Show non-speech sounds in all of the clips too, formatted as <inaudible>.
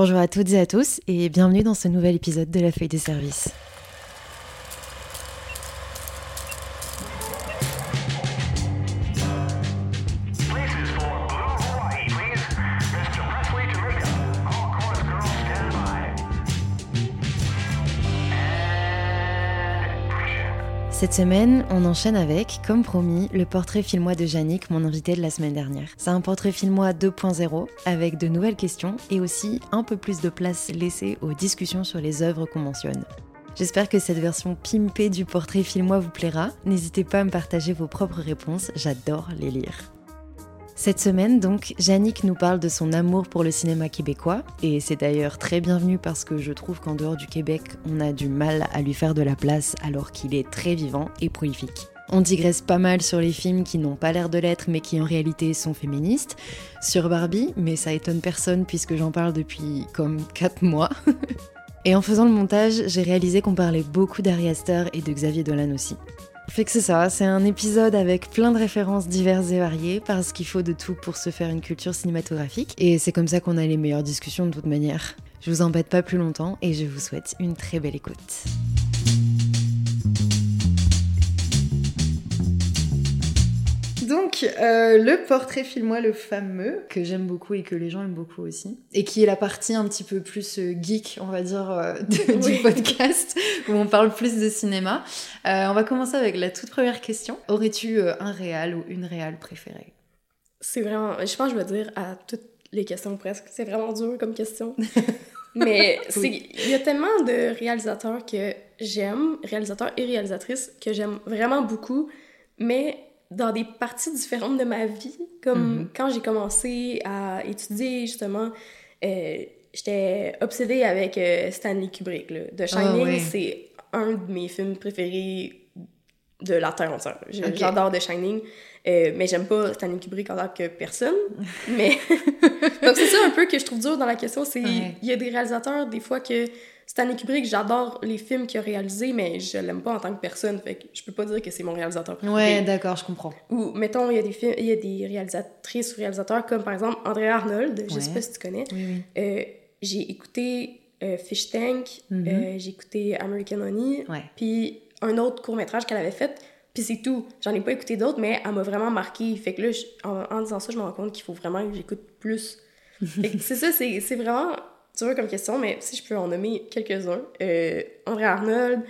Bonjour à toutes et à tous et bienvenue dans ce nouvel épisode de la feuille des services. Cette semaine, on enchaîne avec, comme promis, le portrait filmois de Yannick, mon invité de la semaine dernière. C'est un portrait filmois 2.0 avec de nouvelles questions et aussi un peu plus de place laissée aux discussions sur les œuvres qu'on mentionne. J'espère que cette version pimpée du portrait filmois vous plaira. N'hésitez pas à me partager vos propres réponses, j'adore les lire. Cette semaine, donc, Yannick nous parle de son amour pour le cinéma québécois, et c'est d'ailleurs très bienvenu parce que je trouve qu'en dehors du Québec, on a du mal à lui faire de la place alors qu'il est très vivant et prolifique. On digresse pas mal sur les films qui n'ont pas l'air de l'être mais qui en réalité sont féministes, sur Barbie, mais ça étonne personne puisque j'en parle depuis comme 4 mois. <laughs> et en faisant le montage, j'ai réalisé qu'on parlait beaucoup d'Ari Aster et de Xavier Dolan aussi. Fait que c'est ça, c'est un épisode avec plein de références diverses et variées parce qu'il faut de tout pour se faire une culture cinématographique et c'est comme ça qu'on a les meilleures discussions de toute manière. Je vous embête pas plus longtemps et je vous souhaite une très belle écoute. Donc, euh, le portrait filmois, le fameux, que j'aime beaucoup et que les gens aiment beaucoup aussi, et qui est la partie un petit peu plus euh, geek, on va dire, euh, du <laughs> podcast, où on parle plus de cinéma. on va commencer avec la toute première question. Aurais-tu un réal ou une réal préférée? C'est vraiment, je pense que je vais dire à toutes les questions presque, c'est vraiment dur comme question. <laughs> Mais il y a tellement de réalisateurs que j'aime, réalisateurs et réalisatrices que j'aime vraiment beaucoup, mais dans des parties différentes de ma vie. Comme mm-hmm. quand j'ai commencé à étudier, justement, euh, j'étais obsédée avec euh, Stanley Kubrick. Là. The ah, Shining, c'est un de mes films préférés de la Terre entière. J'adore The Shining, euh, mais j'aime pas Stanley Kubrick en tant que personne. <laughs> mais <laughs> Donc c'est ça un peu que je trouve dur dans la question, c'est il y a des réalisateurs, des fois, que Stanley Kubrick, j'adore les films qu'il a réalisés, mais je l'aime pas en tant que personne, fait que je peux pas dire que c'est mon réalisateur préféré. Ouais, d'accord, je comprends. Ou, mettons, il y a des films, il y a des réalisatrices ou réalisateurs comme, par exemple, Andrea Arnold, je sais pas si tu connais. Oui, euh, j'ai écouté euh, Fish Tank, mhm. euh, j'ai écouté American Honey, puis un autre court-métrage qu'elle avait fait, puis c'est tout. J'en ai pas écouté d'autres, mais elle m'a vraiment marqué. Fait que là, en, disant ça, je me rends compte qu'il faut vraiment que j'écoute plus. <laughs> c'est ça, c'est vraiment dur comme question, mais si je peux en nommer quelques-uns. Euh, André Arnold,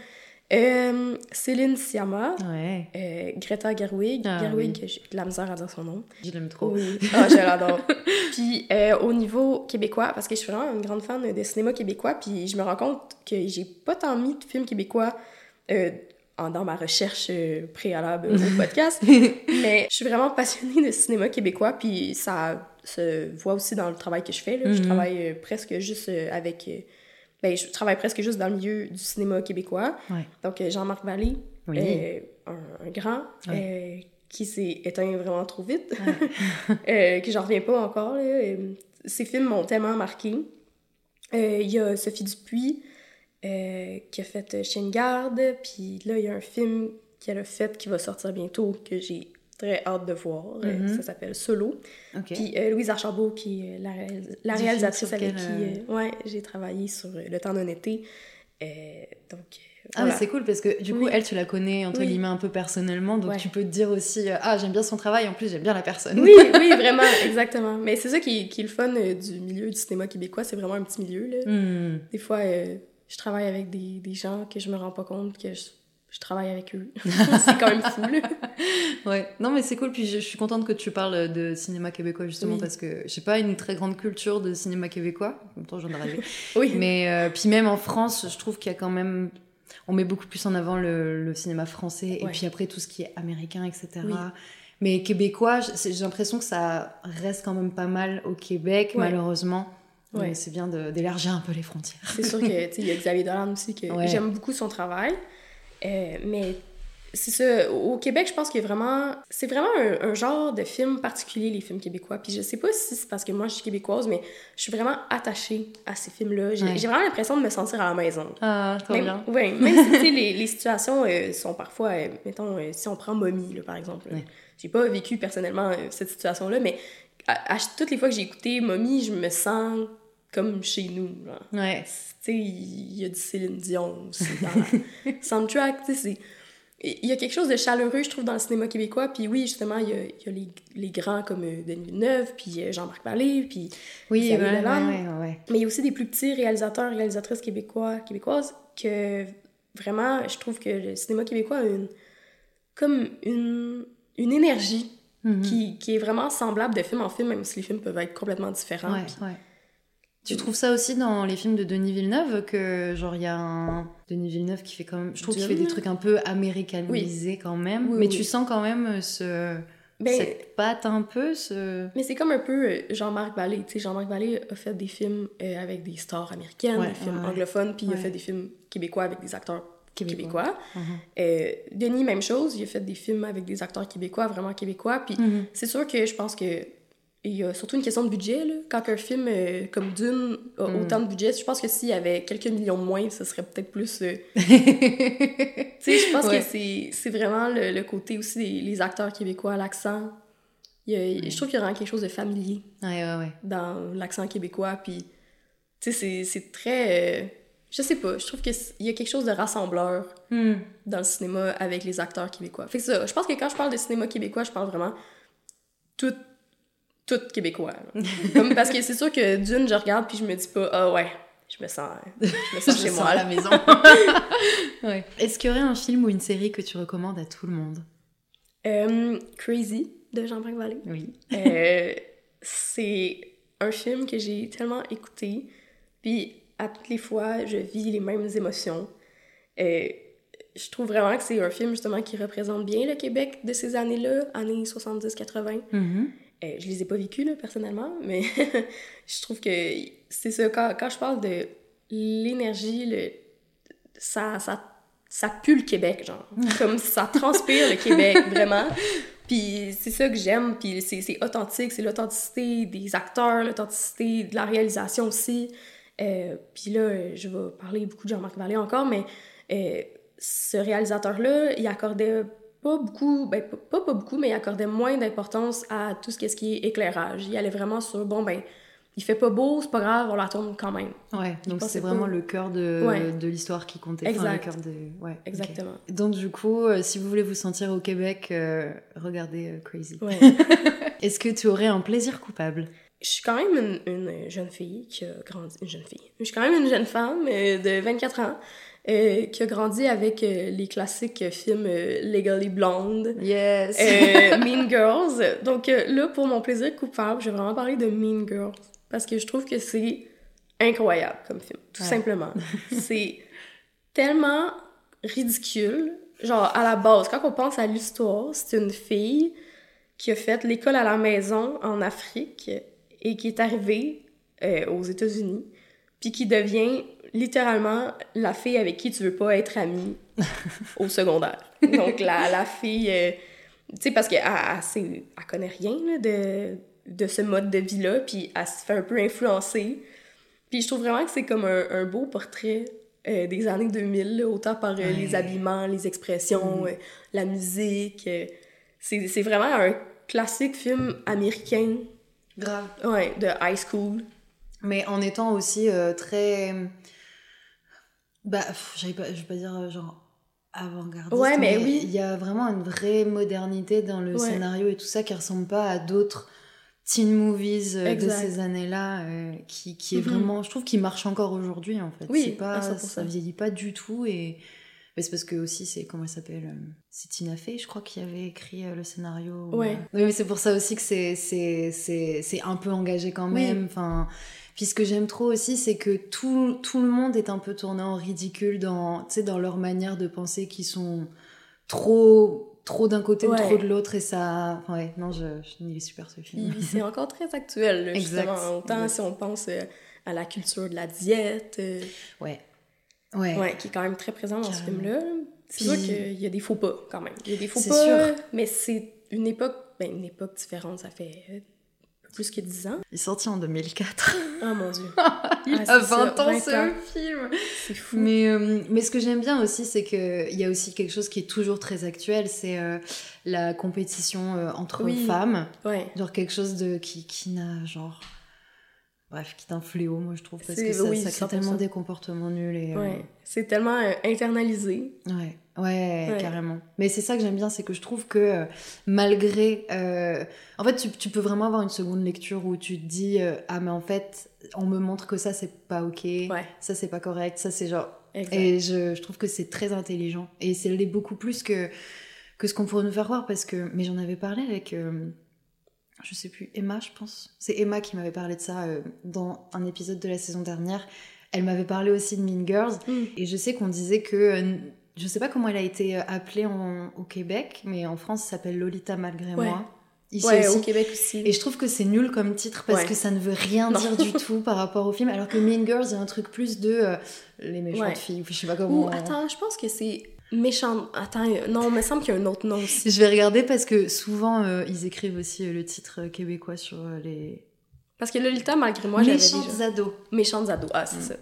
euh, Céline Sciamma, euh, Greta Gerwig. Ah, Gerwig, j'ai de la misère à dire son nom. Je l'aime trop. Oui, ah, je l'adore. <laughs> puis au niveau québécois, parce que je suis vraiment une grande fan de cinéma québécois, puis je me rends compte que j'ai pas tant mis de films québécois dans ma recherche préalable au <laughs> podcast, mais je suis vraiment passionnée de cinéma québécois, puis ça se voit aussi dans le travail que je fais. Je mhm. travaille euh, presque juste euh, avec... Euh, ben, je travaille presque juste dans le milieu du cinéma québécois. Donc, Jean-Marc Vallée, un, grand, qui s'est éteint vraiment trop vite, <laughs> que j'en reviens pas encore. Là. Ces films m'ont tellement marqué. Il y a Sophie Dupuis, qui a fait Chien Garde, puis là, il y a un film qu'elle a fait qui va sortir bientôt, que j'ai très hâte de voir. Euh, mm-hmm. Ça s'appelle Solo. Puis euh, Louise Archambault, qui est la, la réalisatrice avec qui euh, ouais, j'ai travaillé sur Le temps d'un été. donc, ah, c'est cool parce que du coup, elle, tu la connais entre guillemets un peu personnellement, donc tu peux te dire aussi Ah, j'aime bien son travail, en plus, j'aime bien la personne. Oui, <laughs> oui, vraiment, exactement. Mais c'est ça qui, qui, est le fun du milieu du cinéma québécois, c'est vraiment un petit milieu. Là. Hmm. Des fois, je travaille avec des, des, gens que je me rends pas compte que je je travaille avec eux. <laughs> c'est quand même fou. <laughs> ouais. Non, mais c'est cool. Puis je, suis contente que tu parles de cinéma québécois, justement, parce que j'ai pas une très grande culture de cinéma québécois. En même temps, j'en ai rêvé. <laughs> oui. Mais euh, puis même en France, je trouve qu'il y a quand même. On met beaucoup plus en avant le, cinéma français et puis après tout ce qui est américain, etc. Mais québécois, j'ai l'impression que ça reste quand même pas mal au Québec, malheureusement. Ouais. C'est bien d'élargir un peu les frontières. C'est sûr qu'il y a Xavier Dolan aussi, que j'aime beaucoup son travail. Euh, mais c'est ça. Au Québec, je pense a vraiment. C'est vraiment un, genre de film particulier, les films québécois. Puis je sais pas si c'est parce que moi, je suis québécoise, mais je suis vraiment attachée à ces films-là. J'ai vraiment l'impression de me sentir à la maison. Ah, trop bien. Oui, même si les, les, situations euh, sont parfois. Euh, mettons, si on prend Mommy, là, par exemple. J'ai pas vécu personnellement cette situation-là, mais à, toutes les fois que j'ai écouté Mommy, je me sens comme chez nous. Genre. Ouais. Tu sais, il y a du Céline Dion aussi dans la <laughs> soundtrack. Tu sais, il y a quelque chose de chaleureux, je trouve, dans le cinéma québécois. Puis oui, justement, il y a, il y a les, les grands comme euh, Denis Villeneuve, puis euh, Jean-Marc Vallée, puis... Oui, ouais, ouais, ouais. Mais il y a aussi des plus petits réalisateurs, réalisatrices québécois, québécoises, que vraiment, je trouve que le cinéma québécois a une... comme une, une énergie Mhm. qui, qui est vraiment semblable de film en film, même si les films peuvent être complètement différents. Puis-. Tu trouves ça aussi dans les films de Denis Villeneuve que genre il y a un Denis Villeneuve qui fait quand même je trouve qu'il fait des trucs un peu américanisés quand même Oui, mais oui. tu sens quand même ce Ben, cette patte un peu ce Mais c'est comme un peu euh, Jean-Marc Vallée. Tu sais, Jean-Marc Vallée a fait des films euh, avec des stars américaines, Ouais, des films ouais, anglophones, puis il a fait des films québécois avec des acteurs Québécois. Euh, Denis, même chose, il a fait des films avec des acteurs québécois, vraiment québécois. Puis Mhm. c'est sûr que je pense que il y a surtout une question de budget. Là. Quand un film euh, comme Dune a Mm. autant de budget, je pense que s'il y avait quelques millions de moins, ce serait peut-être plus... euh, <laughs> Tu sais, je pense Ouais. que c'est vraiment le, le côté aussi des les acteurs québécois, l'accent. Mm. Je trouve qu'il y a vraiment quelque chose de familier ouais ouais dans l'accent québécois. Puis, tu sais, c'est- très. euh, je sais pas, je trouve qu'il y a quelque chose de rassembleur Mhm. dans le cinéma avec les acteurs québécois. Fait que ça, je pense que quand je parle de cinéma québécois, je parle vraiment tout, tout québécois. Comme, parce que c'est sûr que d'une, je regarde puis je me dis pas, ah ouais, je me sens, je me sens <laughs> Je chez moi. à la maison <laughs> ouais. est-ce qu'il y aurait un film ou une série que tu recommandes à tout le monde? Euh, Crazy de Jean-Marc Vallée. oui Euh, c'est un film que j'ai tellement écouté, puis à toutes les fois, je vis les mêmes émotions. Euh, je trouve vraiment que c'est un film justement qui représente bien le Québec de ces années-là, années 70-80. Mhm. Euh, je les ai pas vécues, là, personnellement, mais <laughs> je trouve que c'est ça, quand, quand je parle de l'énergie, le, ça, ça, ça pue le Québec, genre. <laughs> Comme ça transpire le Québec, vraiment. Puis c'est ça que j'aime, puis c'est c'est authentique, c'est l'authenticité des acteurs, l'authenticité de la réalisation aussi. Euh, puis là, je vais parler beaucoup de Jean-Marc Vallée encore, mais euh, ce réalisateur-là, il accordait pas beaucoup, ben pas, pas, beaucoup, mais il accordait moins d'importance à tout ce, qui est- ce qui est éclairage. Il allait vraiment sur, bon, ben, il fait pas beau, c'est pas grave, on la tourne quand même. ouais donc c'est vraiment le cœur de, Ouais. de l'histoire qui comptait Enfin, Exact. le cœur de ouais. Exactement. Donc du coup, euh, si vous voulez vous sentir au Québec, euh, regardez euh, Crazy. Ouais. <laughs> Est-ce que tu aurais un plaisir coupable? Je suis quand même une, une jeune fille qui a grandi. Une jeune fille. Je suis quand même une jeune femme de 24 ans euh, qui a grandi avec euh, les classiques films euh, Legally Blonde, Yes. euh, <laughs> Mean Girls. Donc là, pour mon plaisir coupable, je vais vraiment parler de Mean Girls parce que je trouve que c'est incroyable comme film, tout Ouais. simplement. <laughs> c'est tellement ridicule. Genre, à la base, quand on pense à l'histoire, c'est une fille qui a fait l'école à la maison en Afrique et qui est arrivée aux États-Unis, puis qui devient littéralement la fille avec qui tu veux pas être amie <laughs> au secondaire. Donc, la, la fille, euh, tu sais, parce qu'elle elle, sait- elle connaît rien là, de, de ce mode de vie-là, puis elle se fait un peu influencer. Puis je trouve vraiment que c'est comme un, un beau portrait euh, des années 2000, là, autant par euh, Ouais. les habillements, les expressions, euh, la musique. c'est c'est vraiment un classique film américain, Grave. ouais, de high school. Mais en étant aussi euh, très. Bah, pas, je vais pas dire euh, genre avant-gardiste. Ouais, mais oui. Il y a vraiment une vraie modernité dans le Ouais. scénario et tout ça qui ressemble pas à d'autres teen movies euh, de ces années-là, euh, qui, qui est Mhm. vraiment. Je trouve qu'il marche encore aujourd'hui en fait. Oui, pas, à 100%. ça vieillit pas du tout et. C'est parce que aussi, c'est comment elle s'appelle C'est Tina Fey, je crois, qui avait écrit le scénario. Ouais. Oui, mais c'est pour ça aussi que c'est un peu engagé quand Oui. même. Enfin, puis ce que j'aime trop aussi, c'est que tout, tout le monde est un peu tourné en ridicule dans, dans leur manière de penser qui sont trop, trop d'un côté Ouais. ou trop de l'autre. Et ça. enfin, ouais, non, je, je, il est super ce film. C'est <laughs> encore très actuel, là, Exact. Autant si on pense euh, à la culture de la diète, euh, Ouais. Ouais. ouais, qui est quand même très présent dans ce Carrément. film-là. C'est sûr qu'il y a des faux pas, quand même. Il y a des faux pas, sûr. mais c'est une époque, ben, une époque différente, ça fait euh, plus que 10 ans. Il est sorti en 2004. Oh mon dieu, <laughs> il Ah, a c'est ça, 20 ans 20 ce ans. film. c'est fou. Mais, euh, mais ce que j'aime bien aussi, c'est qu'il y a aussi quelque chose qui est toujours très actuel, c'est euh, la compétition euh, entre Oui. femmes. Ouais, Genre quelque chose de qui, qui n'a genre bref, qui est un fléau, moi je trouve, parce que ça, oui, ça crée 100%. tellement des comportements nuls et. euh, Ouais. C'est tellement internalisé. Ouais, ouais, Ouais. carrément. Mais c'est ça que j'aime bien, c'est que je trouve que euh, malgré... euh, En fait, tu, tu peux vraiment avoir une seconde lecture où tu te dis, euh, ah mais en fait, on me montre que ça, c'est pas ok, Ouais. ça, c'est pas correct, ça, c'est genre... Exact. Et je, je trouve que c'est très intelligent. Et c'est l'est beaucoup plus que, que ce qu'on pourrait nous faire voir, parce que... Mais j'en avais parlé avec... Je sais plus, Emma, je pense. C'est Emma qui m'avait parlé de ça dans un épisode de la saison dernière. Elle m'avait parlé aussi de Mean Girls. Mm. Et je sais qu'on disait que. Euh, Je sais pas comment elle a été euh, appelée en- au Québec, mais en France, ça s'appelle Lolita malgré Ouais. moi. Ici Ouais, aussi. au Québec aussi. Et je trouve que c'est nul comme titre parce Ouais. que ça ne veut rien <laughs> Non. dire du tout par rapport au film. Alors que Mean Girls, il y a un truc plus de euh, les méchantes filles, ou je sais pas comment. Ou, attends, je pense que c'est méchant. Attends, euh, non, il me semble qu'il y a un autre nom aussi. Je vais regarder parce que souvent euh, ils écrivent aussi euh, le titre euh, québécois sur euh, les Parce que Lolita, malgré moi, j'avais méchantes déjà. ados. Méchantes ados. Ah, c'est Mm. ça.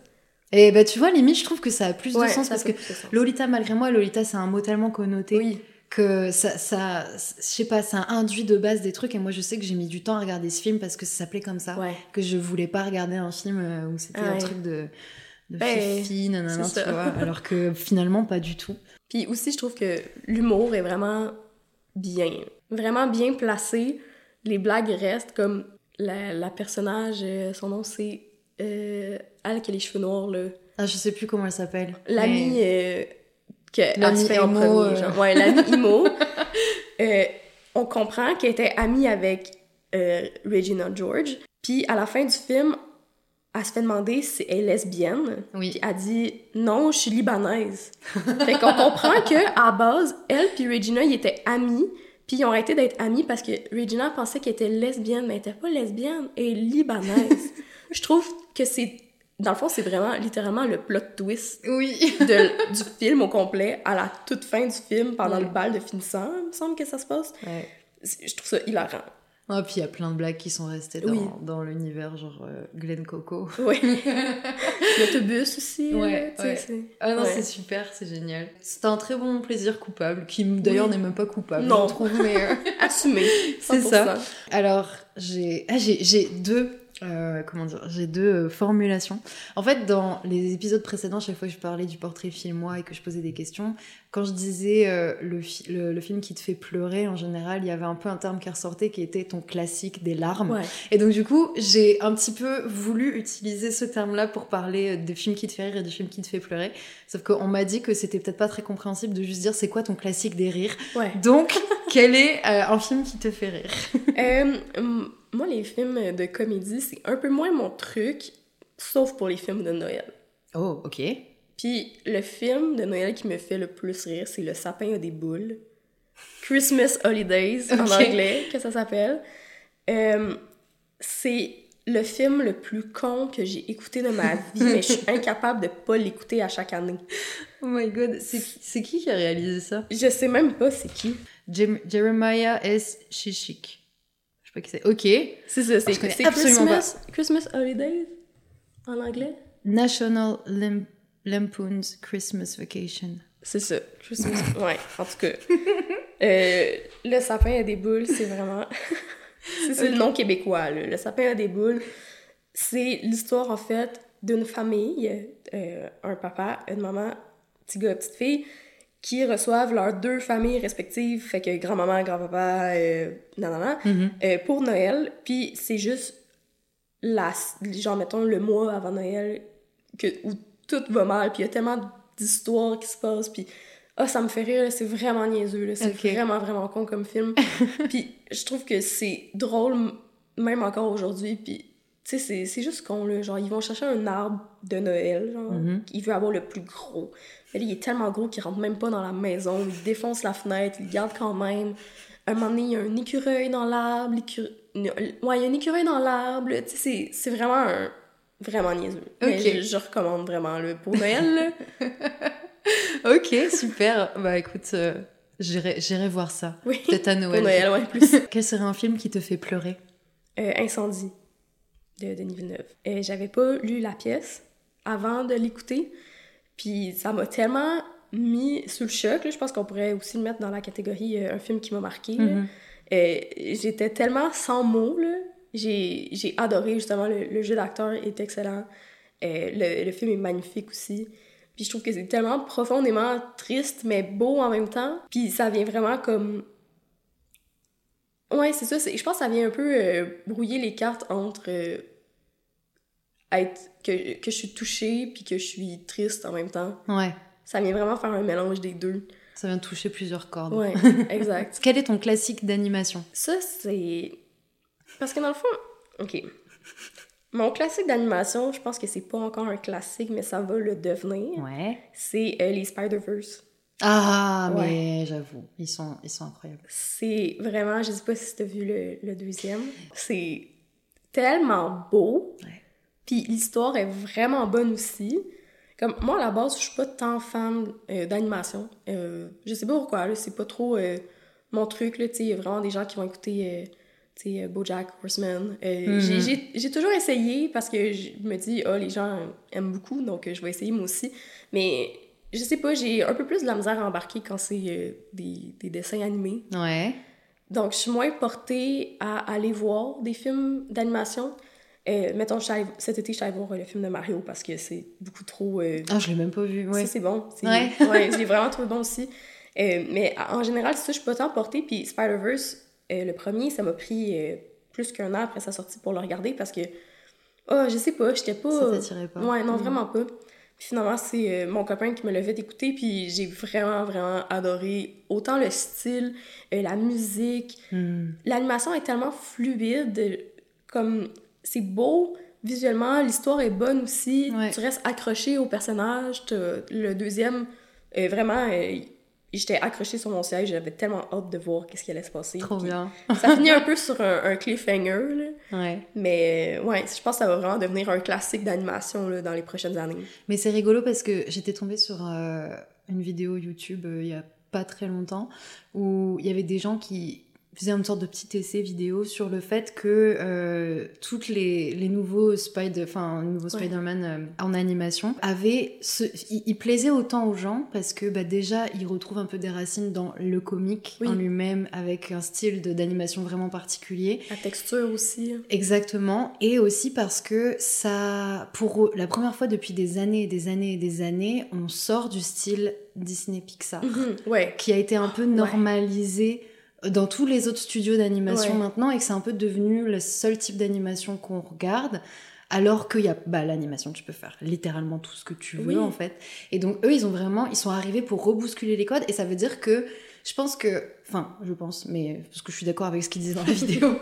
Et bah tu vois, limite, je trouve que ça a plus Ouais, de sens parce que sens. Lolita malgré moi, Lolita c'est un mot tellement connoté. Oui. que ça, ça je sais pas, ça induit de base des trucs et moi je sais que j'ai mis du temps à regarder ce film parce que ça s'appelait comme ça, Ouais. que je voulais pas regarder un film euh, où c'était un truc de, de fifi, nanana, tu vois, <laughs> alors que finalement pas du tout. Puis aussi, je trouve que l'humour est vraiment bien. Vraiment bien placé. Les blagues restent comme la, la personnage, euh, son nom c'est. Euh, elle qui a les cheveux noirs, là. Ah, je sais plus comment elle s'appelle. L'ami mais- euh, que L'ami fait en premier. euh. genre. Ouais, l'ami <laughs> Imo. Euh, on comprend qu'elle était amie avec euh, Regina George. Puis à la fin du film, elle se fait demander si elle est lesbienne. Oui. Puis elle dit non, je suis libanaise. fait qu'on comprend que à base, elle puis Regina, ils étaient amis. Puis ils ont arrêté d'être amis parce que Regina pensait qu'elle était lesbienne, mais elle était pas lesbienne, elle est libanaise. <laughs> Je trouve que c'est dans le fond, c'est vraiment littéralement le plot twist Oui. de- du film au complet à la toute fin du film pendant Ouais. le bal de finissant, il me semble que ça se passe. Ouais. Je trouve ça hilarant. Ah, puis il y a plein de blagues qui sont restées dans, Oui. dans l'univers, genre euh, Glen Coco. Oui. <laughs> L'autobus aussi. Ouais, ouais. Ah non, Ouais. c'est super, c'est génial. C'est un très bon plaisir coupable, qui d'ailleurs Oui. n'est même pas coupable, Non. je trouve, mais... euh, <laughs> Assumé. <laughs> C'est 100%. ça. Alors, j'ai ah, j'ai j'ai deux euh, comment dire, j'ai deux euh, formulations. En fait, dans les épisodes précédents, chaque fois que je parlais du portrait film-moi et que je posais des questions, quand je disais euh, le, fi- le, le film qui te fait pleurer, en général, il y avait un peu un terme qui ressortait qui était ton classique des larmes. Ouais. Et donc, du coup, j'ai un petit peu voulu utiliser ce terme-là pour parler des films qui te fait rire et des films qui te fait pleurer. Sauf qu'on m'a dit que c'était peut-être pas très compréhensible de juste dire c'est quoi ton classique des rires? Ouais. Donc, <laughs> quel est euh, un film qui te fait rire? Euh, moi, les films de comédie, c'est un peu moins mon truc, sauf pour les films de Noël. Oh, ok. Puis le film de Noël qui me fait le plus rire, c'est Le sapin a des boules. Christmas Holidays, en anglais, que ça s'appelle. Euh, c'est le film le plus con que j'ai écouté de ma vie, mais je suis <laughs> incapable de pas l'écouter à chaque année. Oh my god, c'est c'est qui qui a réalisé ça? Je sais même pas c'est qui. Jem- Jeremiah S. Shishik. Pas qui c'est. Ok. C'est ça, c'est Je connais c'est absolument Christmas, Christmas Holidays en anglais? National Lam- Lampoon's Christmas Vacation. C'est ça, Christmas. <laughs> ouais, en tout cas. Euh, le sapin a des boules, c'est vraiment. <laughs> c'est le nom québécois, là. Le sapin a des boules. C'est l'histoire, en fait, d'une famille, euh, un papa, une maman, petit gars, petite fille, qui reçoivent leurs deux familles respectives, fait que grand-maman, grand-papa, euh, nanana, euh, pour Noël. Puis c'est juste la, genre, mettons, le mois avant Noël, que, où tout va mal, puis il y a tellement d'histoires qui se passent, puis ah, ça me fait rire, c'est vraiment niaiseux, c'est vraiment, vraiment con comme film. <laughs> puis je trouve que c'est drôle, même encore aujourd'hui, puis tu sais, c'est- juste con, là, genre, ils vont chercher un arbre de Noël, genre, Mhm. il veut avoir le plus gros. Mais là, il est tellement gros qu'il rentre même pas dans la maison, il défonce la fenêtre, il le garde quand même. Un moment donné, il y a un écureuil dans l'arbre, l'écureuil... Ouais, il y a un écureuil dans l'arbre, tu sais, c'est- vraiment un... Vraiment niaiseux. Mais Ok. je, je recommande vraiment, là, pour Noël. <laughs> Ok, super. bah écoute, euh, j'irai j'irai voir ça. Oui, Peut-être à pour Noël. Noël, ouais, plus. <laughs> Quel serait un film qui te fait pleurer? Euh, Incendie de Denis Villeneuve. Euh, J'avais pas lu la pièce avant de l'écouter, puis ça m'a tellement mis sous le choc. là. Je pense qu'on pourrait aussi le mettre dans la catégorie euh, un film qui m'a marqué. Euh, J'étais tellement sans mots. J'ai adoré, justement, le, le jeu d'acteur est excellent. Euh, le, le film est magnifique aussi. Puis je trouve que c'est tellement profondément triste, mais beau en même temps. Puis ça vient vraiment comme... Ouais, c'est ça. Je pense que ça vient un peu euh, brouiller les cartes entre euh, être... Que, que je suis touchée puis que je suis triste en même temps. Ouais. Ça vient vraiment faire un mélange des deux. Ça vient toucher plusieurs cordes. Ouais, <laughs> exact. Quel est ton classique d'animation? Ça, c'est... Parce que dans le fond... OK. Mon classique d'animation, je pense que c'est pas encore un classique, mais ça va le devenir. Ouais. C'est euh, les Spider-Verse. Ah, Ouais. mais j'avoue, ils sont, ils sont incroyables. C'est vraiment, je sais pas si t'as vu le, le deuxième, c'est tellement beau. Ouais. Puis l'histoire est vraiment bonne aussi. Comme moi, à la base, je suis pas tant fan euh, d'animation. Euh, je sais pas pourquoi, c'est pas trop euh, mon truc, là, il y a vraiment des gens qui vont écouter, sais, BoJack Horseman. Mhm. j'ai- toujours essayé parce que je me dis, ah, les gens aiment beaucoup, donc je vais essayer moi aussi. Mais je sais pas, j'ai un peu plus de la misère à embarquer quand c'est des, des dessins animés. Ouais. Donc, je suis moins portée à aller voir des films d'animation. Euh, mettons, cet été, je suis allée voir le film de Mario parce que c'est beaucoup trop... euh, Ah, je l'ai même pas vu. Ouais. ça, c'est bon. Ouais. <laughs> ouais, je l'ai vraiment <laughs> trouvé bon aussi. Euh, mais en général, c'est ça, je suis pas tant portée. Puis Spider-Verse, euh, le premier, ça m'a pris plus qu'un an après sa sortie pour le regarder parce que... Oh, je sais pas, j'étais pas... Ça t'attirait pas. Ouais, non, Mhm. vraiment pas. Puis finalement, c'est mon copain qui me l'a fait écouter, puis j'ai vraiment, vraiment adoré autant le style, la musique. Hmm. L'animation est tellement fluide, comme c'est beau visuellement, l'histoire est bonne aussi, Ouais. tu restes accroché au personnage. Le deuxième, euh, vraiment, euh, j'étais accrochée sur mon siège, j'avais tellement hâte de voir qu'est-ce qui allait se passer. Trop bien. Ça finit un peu sur un, un cliffhanger, là. Ouais. mais ouais, je pense que ça va vraiment devenir un classique d'animation dans les prochaines années. Mais c'est rigolo parce que j'étais tombée sur euh, une vidéo YouTube euh, il y a pas très longtemps où il y avait des gens qui faisaient une sorte de petit essai vidéo sur le fait que euh, toutes les, les nouveaux Spider, enfin nouveaux Ouais. Spider-Man euh, en animation avaient ce, ils, ils plaisaient autant aux gens parce que bah, déjà ils retrouvent un peu des racines dans le comique Oui. en lui-même avec un style d'animation vraiment particulier La texture aussi. Exactement, et aussi parce que ça, pour la première fois depuis des années et des années et des années, on sort du style Disney Pixar, Mhm, Ouais. qui a été un peu normalisé dans tous les autres studios d'animation Ouais. maintenant, et que c'est un peu devenu le seul type d'animation qu'on regarde. Alors qu'il y a bah, l'animation, tu peux faire littéralement tout ce que tu veux Oui. en fait. Et donc eux, ils ont vraiment, ils sont arrivés pour rebousculer les codes. Et ça veut dire que, je pense que, enfin, je pense, mais parce que je suis d'accord avec ce qu'ils disaient dans la <laughs> vidéo,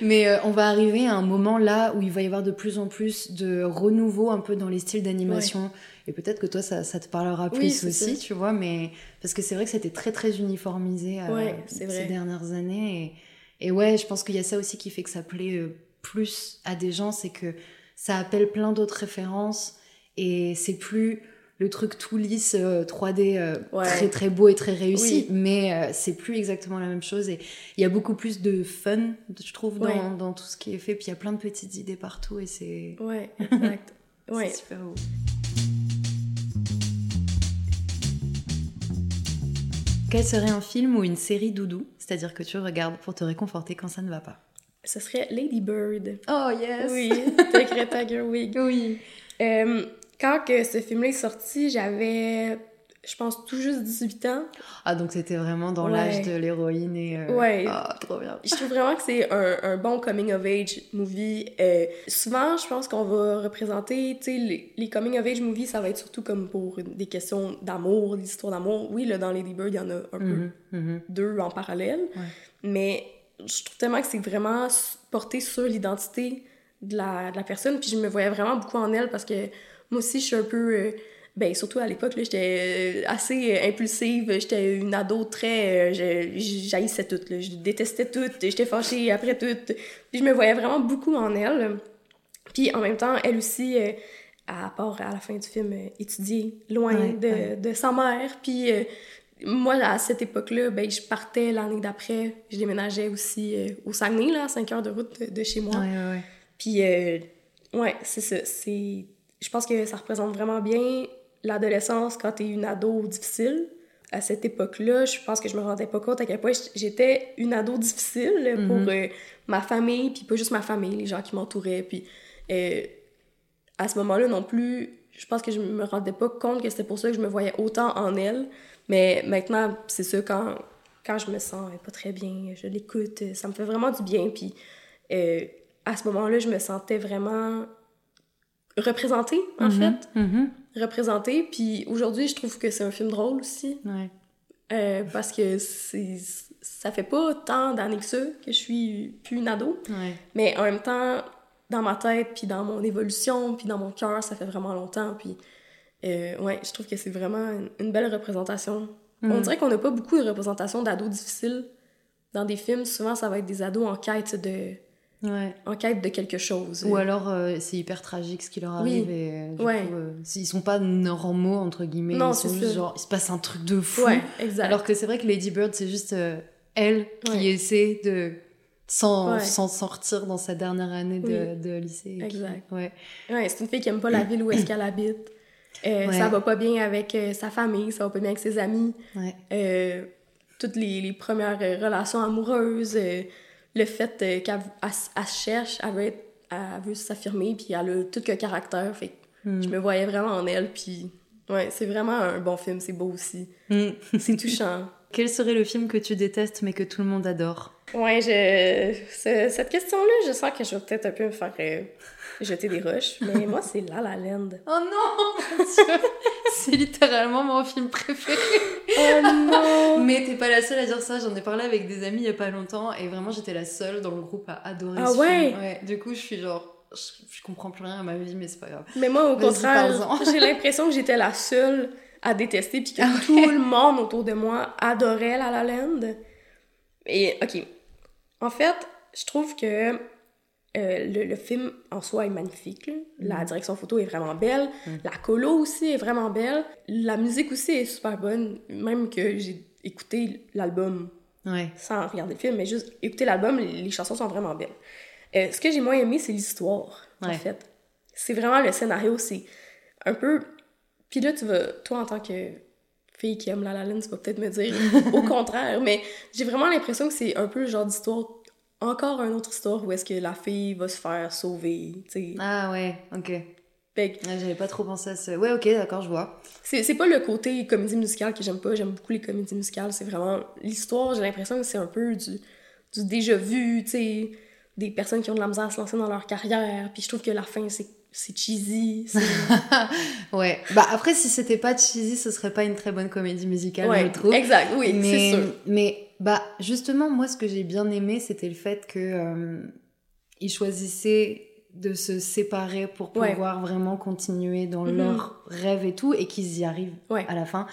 mais euh, on va arriver à un moment là où il va y avoir de plus en plus de renouveau un peu dans les styles d'animation. Et peut-être que toi, ça, ça te parlera Oui, plus aussi, ça. tu vois, mais parce que c'est vrai que c'était très très uniformisé euh, Ouais, ces vrai. dernières années. Et, et ouais, je pense qu'il y a ça aussi qui fait que ça plaît euh, plus à des gens, c'est que ça appelle plein d'autres références et c'est plus le truc tout lisse euh, 3D euh, Ouais. très très beau et très réussi, Oui. mais euh, c'est plus exactement la même chose et il y a beaucoup plus de fun, je trouve, dans, Ouais. dans tout ce qui est fait. Puis il y a plein de petites idées partout et c'est Ouais, <laughs> exact. ouais. c'est super beau. Quel serait un film ou une série doudou, c'est-à-dire que tu regardes pour te réconforter quand ça ne va pas? Ce serait Lady Bird. Oh yes Oui, <laughs> de Greta Gerwig. Oui. Euh, quand que ce film-là est sorti, j'avais, je pense, tout juste 18 ans. Ah donc c'était vraiment dans Ouais. l'âge de l'héroïne et... euh, Ouais. Ah, trop bien. Je trouve vraiment que c'est un, un bon coming of age movie. Euh, souvent, je pense qu'on va représenter, tu sais, les, les coming of age movies, ça va être surtout comme pour des questions d'amour, des histoires d'amour. Oui, là, dans Lady Bird, il y en a un peu Mhm, mhm. deux en parallèle. Ouais. Mais je trouve tellement que c'est vraiment porté sur l'identité de la, de la personne. Puis je me voyais vraiment beaucoup en elle parce que moi aussi, je suis un peu. euh, ben, surtout à l'époque, là, j'étais euh, assez euh, impulsive. J'étais une ado très. je- J'haïssais tout. là. Je détestais tout. J'étais fâchée après tout. Puis je me voyais vraiment beaucoup en elle. Puis en même temps, elle aussi, à part à la fin du film, étudier loin Ouais, de, ouais. de sa mère. Puis euh, moi, à cette époque-là, ben, je partais l'année d'après. Je déménageais aussi euh, au Saguenay, là, à 5 heures de route de, de chez moi. Ouais, ouais, ouais. Puis, euh, ouais, c'est ça. C'est... Je pense que ça représente vraiment bien l'adolescence quand t'es une ado difficile. à cette époque-là, je pense que je me rendais pas compte à quel point j'étais une ado difficile pour Mhm. ma famille, puis pas juste ma famille, les gens qui m'entouraient. Puis euh, à ce moment-là non plus, je pense que je me rendais pas compte que c'était pour ça que je me voyais autant en elle. Mais maintenant, c'est ça, quand, quand je me sens pas très bien, je l'écoute, ça me fait vraiment du bien. Puis euh, à ce moment-là, je me sentais vraiment représentée, en Mhm, fait. mhm. Représentée. Puis aujourd'hui, je trouve que c'est un film drôle aussi. Ouais. Euh, parce que c'est ça fait pas tant d'années que ça que je suis plus une ado. Ouais. Mais en même temps, dans ma tête, puis dans mon évolution, puis dans mon cœur, ça fait vraiment longtemps. Puis euh, ouais, je trouve que c'est vraiment une, belle représentation. On Mhm. dirait qu'on n'a pas beaucoup de représentation d'ados difficiles dans des films. Souvent, ça va être des ados en quête de, Ouais. en quête de quelque chose. Ou alors euh, c'est hyper tragique ce qui leur Oui. arrive et euh, du Ouais. coup euh, ils sont pas normaux entre guillemets, Non, ils sont c'est juste genre il se passe un truc de fou. Ouais, exact. Alors que c'est vrai que Lady Bird c'est juste euh, elle qui essaie de s'en sortir dans sa dernière année de, Oui. de lycée. qui- Exact. Ouais. C'est une fille qui aime pas la ville où est-ce qu'elle habite. Ça va pas bien avec sa famille, ça va pas bien avec ses amis. Ouais. Toutes les, les premières relations amoureuses, euh, le fait euh, qu'elle elle cherche, elle veut, être- elle veut s'affirmer, puis elle a tout qu'un caractère. Fait que Mm. je me voyais vraiment en elle, puis ouais, c'est vraiment un bon film, c'est beau aussi. Mm. C'est <laughs> touchant. Quel serait le film que tu détestes mais que tout le monde adore? Ouais, je... ce- cette question-là, je sens que je vais peut-être un peu me faire euh, jeter des roches, mais moi, c'est La La Land. Oh non C'est littéralement mon film préféré. Oh non! Mais t'es pas la seule à dire ça, j'en ai parlé avec des amis il y a pas longtemps et vraiment j'étais la seule dans le groupe à adorer Ah ce ouais? film. Ouais, du coup je suis genre, je, je comprends plus rien à ma vie mais c'est pas grave. Mais moi, au contraire, j'ai l'impression que j'étais la seule à détester, puis que Ah tout le monde autour de moi adorait La La Land. Et, OK. En fait, je trouve que euh, le, le film en soi est magnifique. là. La direction photo est vraiment belle. Mhm. La colo aussi est vraiment belle. La musique aussi est super bonne. Même que j'ai écouté l'album Ouais. sans regarder le film, mais juste écouter l'album, les, chansons sont vraiment belles. Euh, ce que j'ai moins aimé, c'est l'histoire, en fait. C'est vraiment le scénario, c'est un peu... Puis là, tu vas, toi, en tant que fille qui aime La La Land, tu vas peut-être me dire <laughs> au contraire, mais j'ai vraiment l'impression que c'est un peu le genre d'histoire, encore une autre histoire où est-ce que la fille va se faire sauver, tu sais. Ah ouais, ok. Fait que Ouais, J'avais pas trop pensé à ça. Ouais ok d'accord je vois. C'est, pas le côté comédie musicale que j'aime pas. J'aime beaucoup les comédies musicales. C'est vraiment l'histoire. J'ai l'impression que c'est un peu du, du déjà vu, tu sais, des personnes qui ont de la misère à se lancer dans leur carrière. Puis je trouve que la fin, c'est, c'est cheesy. <laughs> Ouais. Bah après si c'était pas cheesy ce serait pas une très bonne comédie musicale ouais, je trouve. exact, oui, mais, c'est sûr. Mais bah justement moi ce que j'ai bien aimé c'était le fait que euh, ils choisissaient de se séparer pour Ouais. pouvoir vraiment continuer dans Mhm. leur rêve et tout et qu'ils y arrivent Ouais. à la fin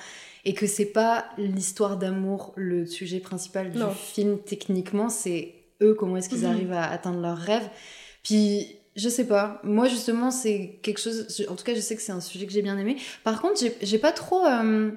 et que c'est pas l'histoire d'amour le sujet principal du Non. film techniquement c'est eux comment est-ce qu'ils Mhm. arrivent à atteindre leurs rêves puis je sais pas moi justement c'est quelque chose en tout cas je sais que c'est un sujet que j'ai bien aimé par contre j'ai- j'ai pas trop euh,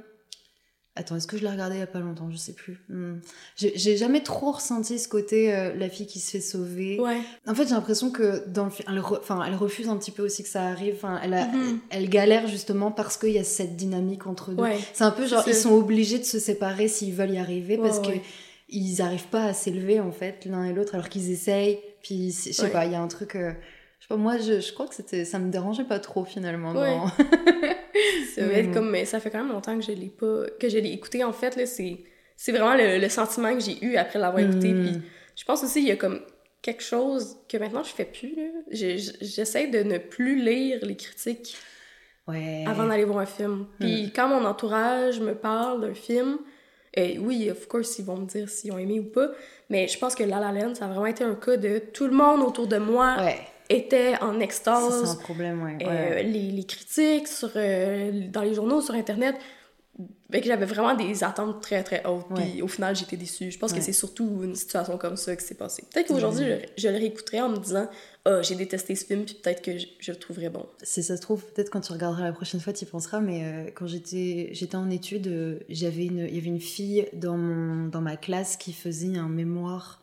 Attends, est-ce que je l'ai regardé il y a pas longtemps? Je sais plus. Hmm. J'ai jamais trop ressenti ce côté euh, la fille qui se fait sauver. Ouais, En fait, j'ai l'impression que dans le film, elle, re- elle refuse un petit peu aussi que ça arrive. Enfin, elle, a- Mhm. elle galère justement parce qu'il y a cette dynamique entre deux. ouais. C'est un peu genre, ils sont obligés de se séparer s'ils veulent y arriver Ouais, parce que ouais. ils arrivent pas à s'élever en fait l'un et l'autre alors qu'ils essayent. Puis je sais pas, il y a un truc. euh, je sais pas, moi, je, je crois que c'était, ça me dérangeait pas trop finalement. Ouais. dans- <laughs> Ça, Mais comme, mais ça fait quand même longtemps que je l'ai pas... Que je l'ai écouté, en fait, là, c'est... C'est vraiment le, le sentiment que j'ai eu après l'avoir écouté. Hmm. Puis je pense aussi qu'il y a comme quelque chose que maintenant je fais plus. J'essaie de ne plus lire les critiques Ouais. avant d'aller voir un film. Puis quand mon entourage me parle d'un film, euh, oui, of course, ils vont me dire s'ils ont aimé ou pas, mais je pense que La La Land, ça a vraiment été un cas de tout le monde autour de moi Ouais. Était en Ça, c'est extase. un problème, ouais. Euh, ouais. les, les critiques sur, euh, dans les journaux, sur Internet, que j'avais vraiment des attentes très très hautes. Ouais. Puis au final, j'étais déçue. Je pense que c'est surtout une situation comme ça qui s'est passée. Peut-être qu'aujourd'hui, Mhm. je, je le réécouterais en me disant Ah, j'ai détesté ce film, puis peut-être que je, je le trouverais bon. Si ça se trouve, peut-être quand tu regarderas la prochaine fois, tu y penseras, mais euh, quand j'étais j'étais en études, j'avais une, il y avait une fille dans, mon, dans ma classe qui faisait un mémoire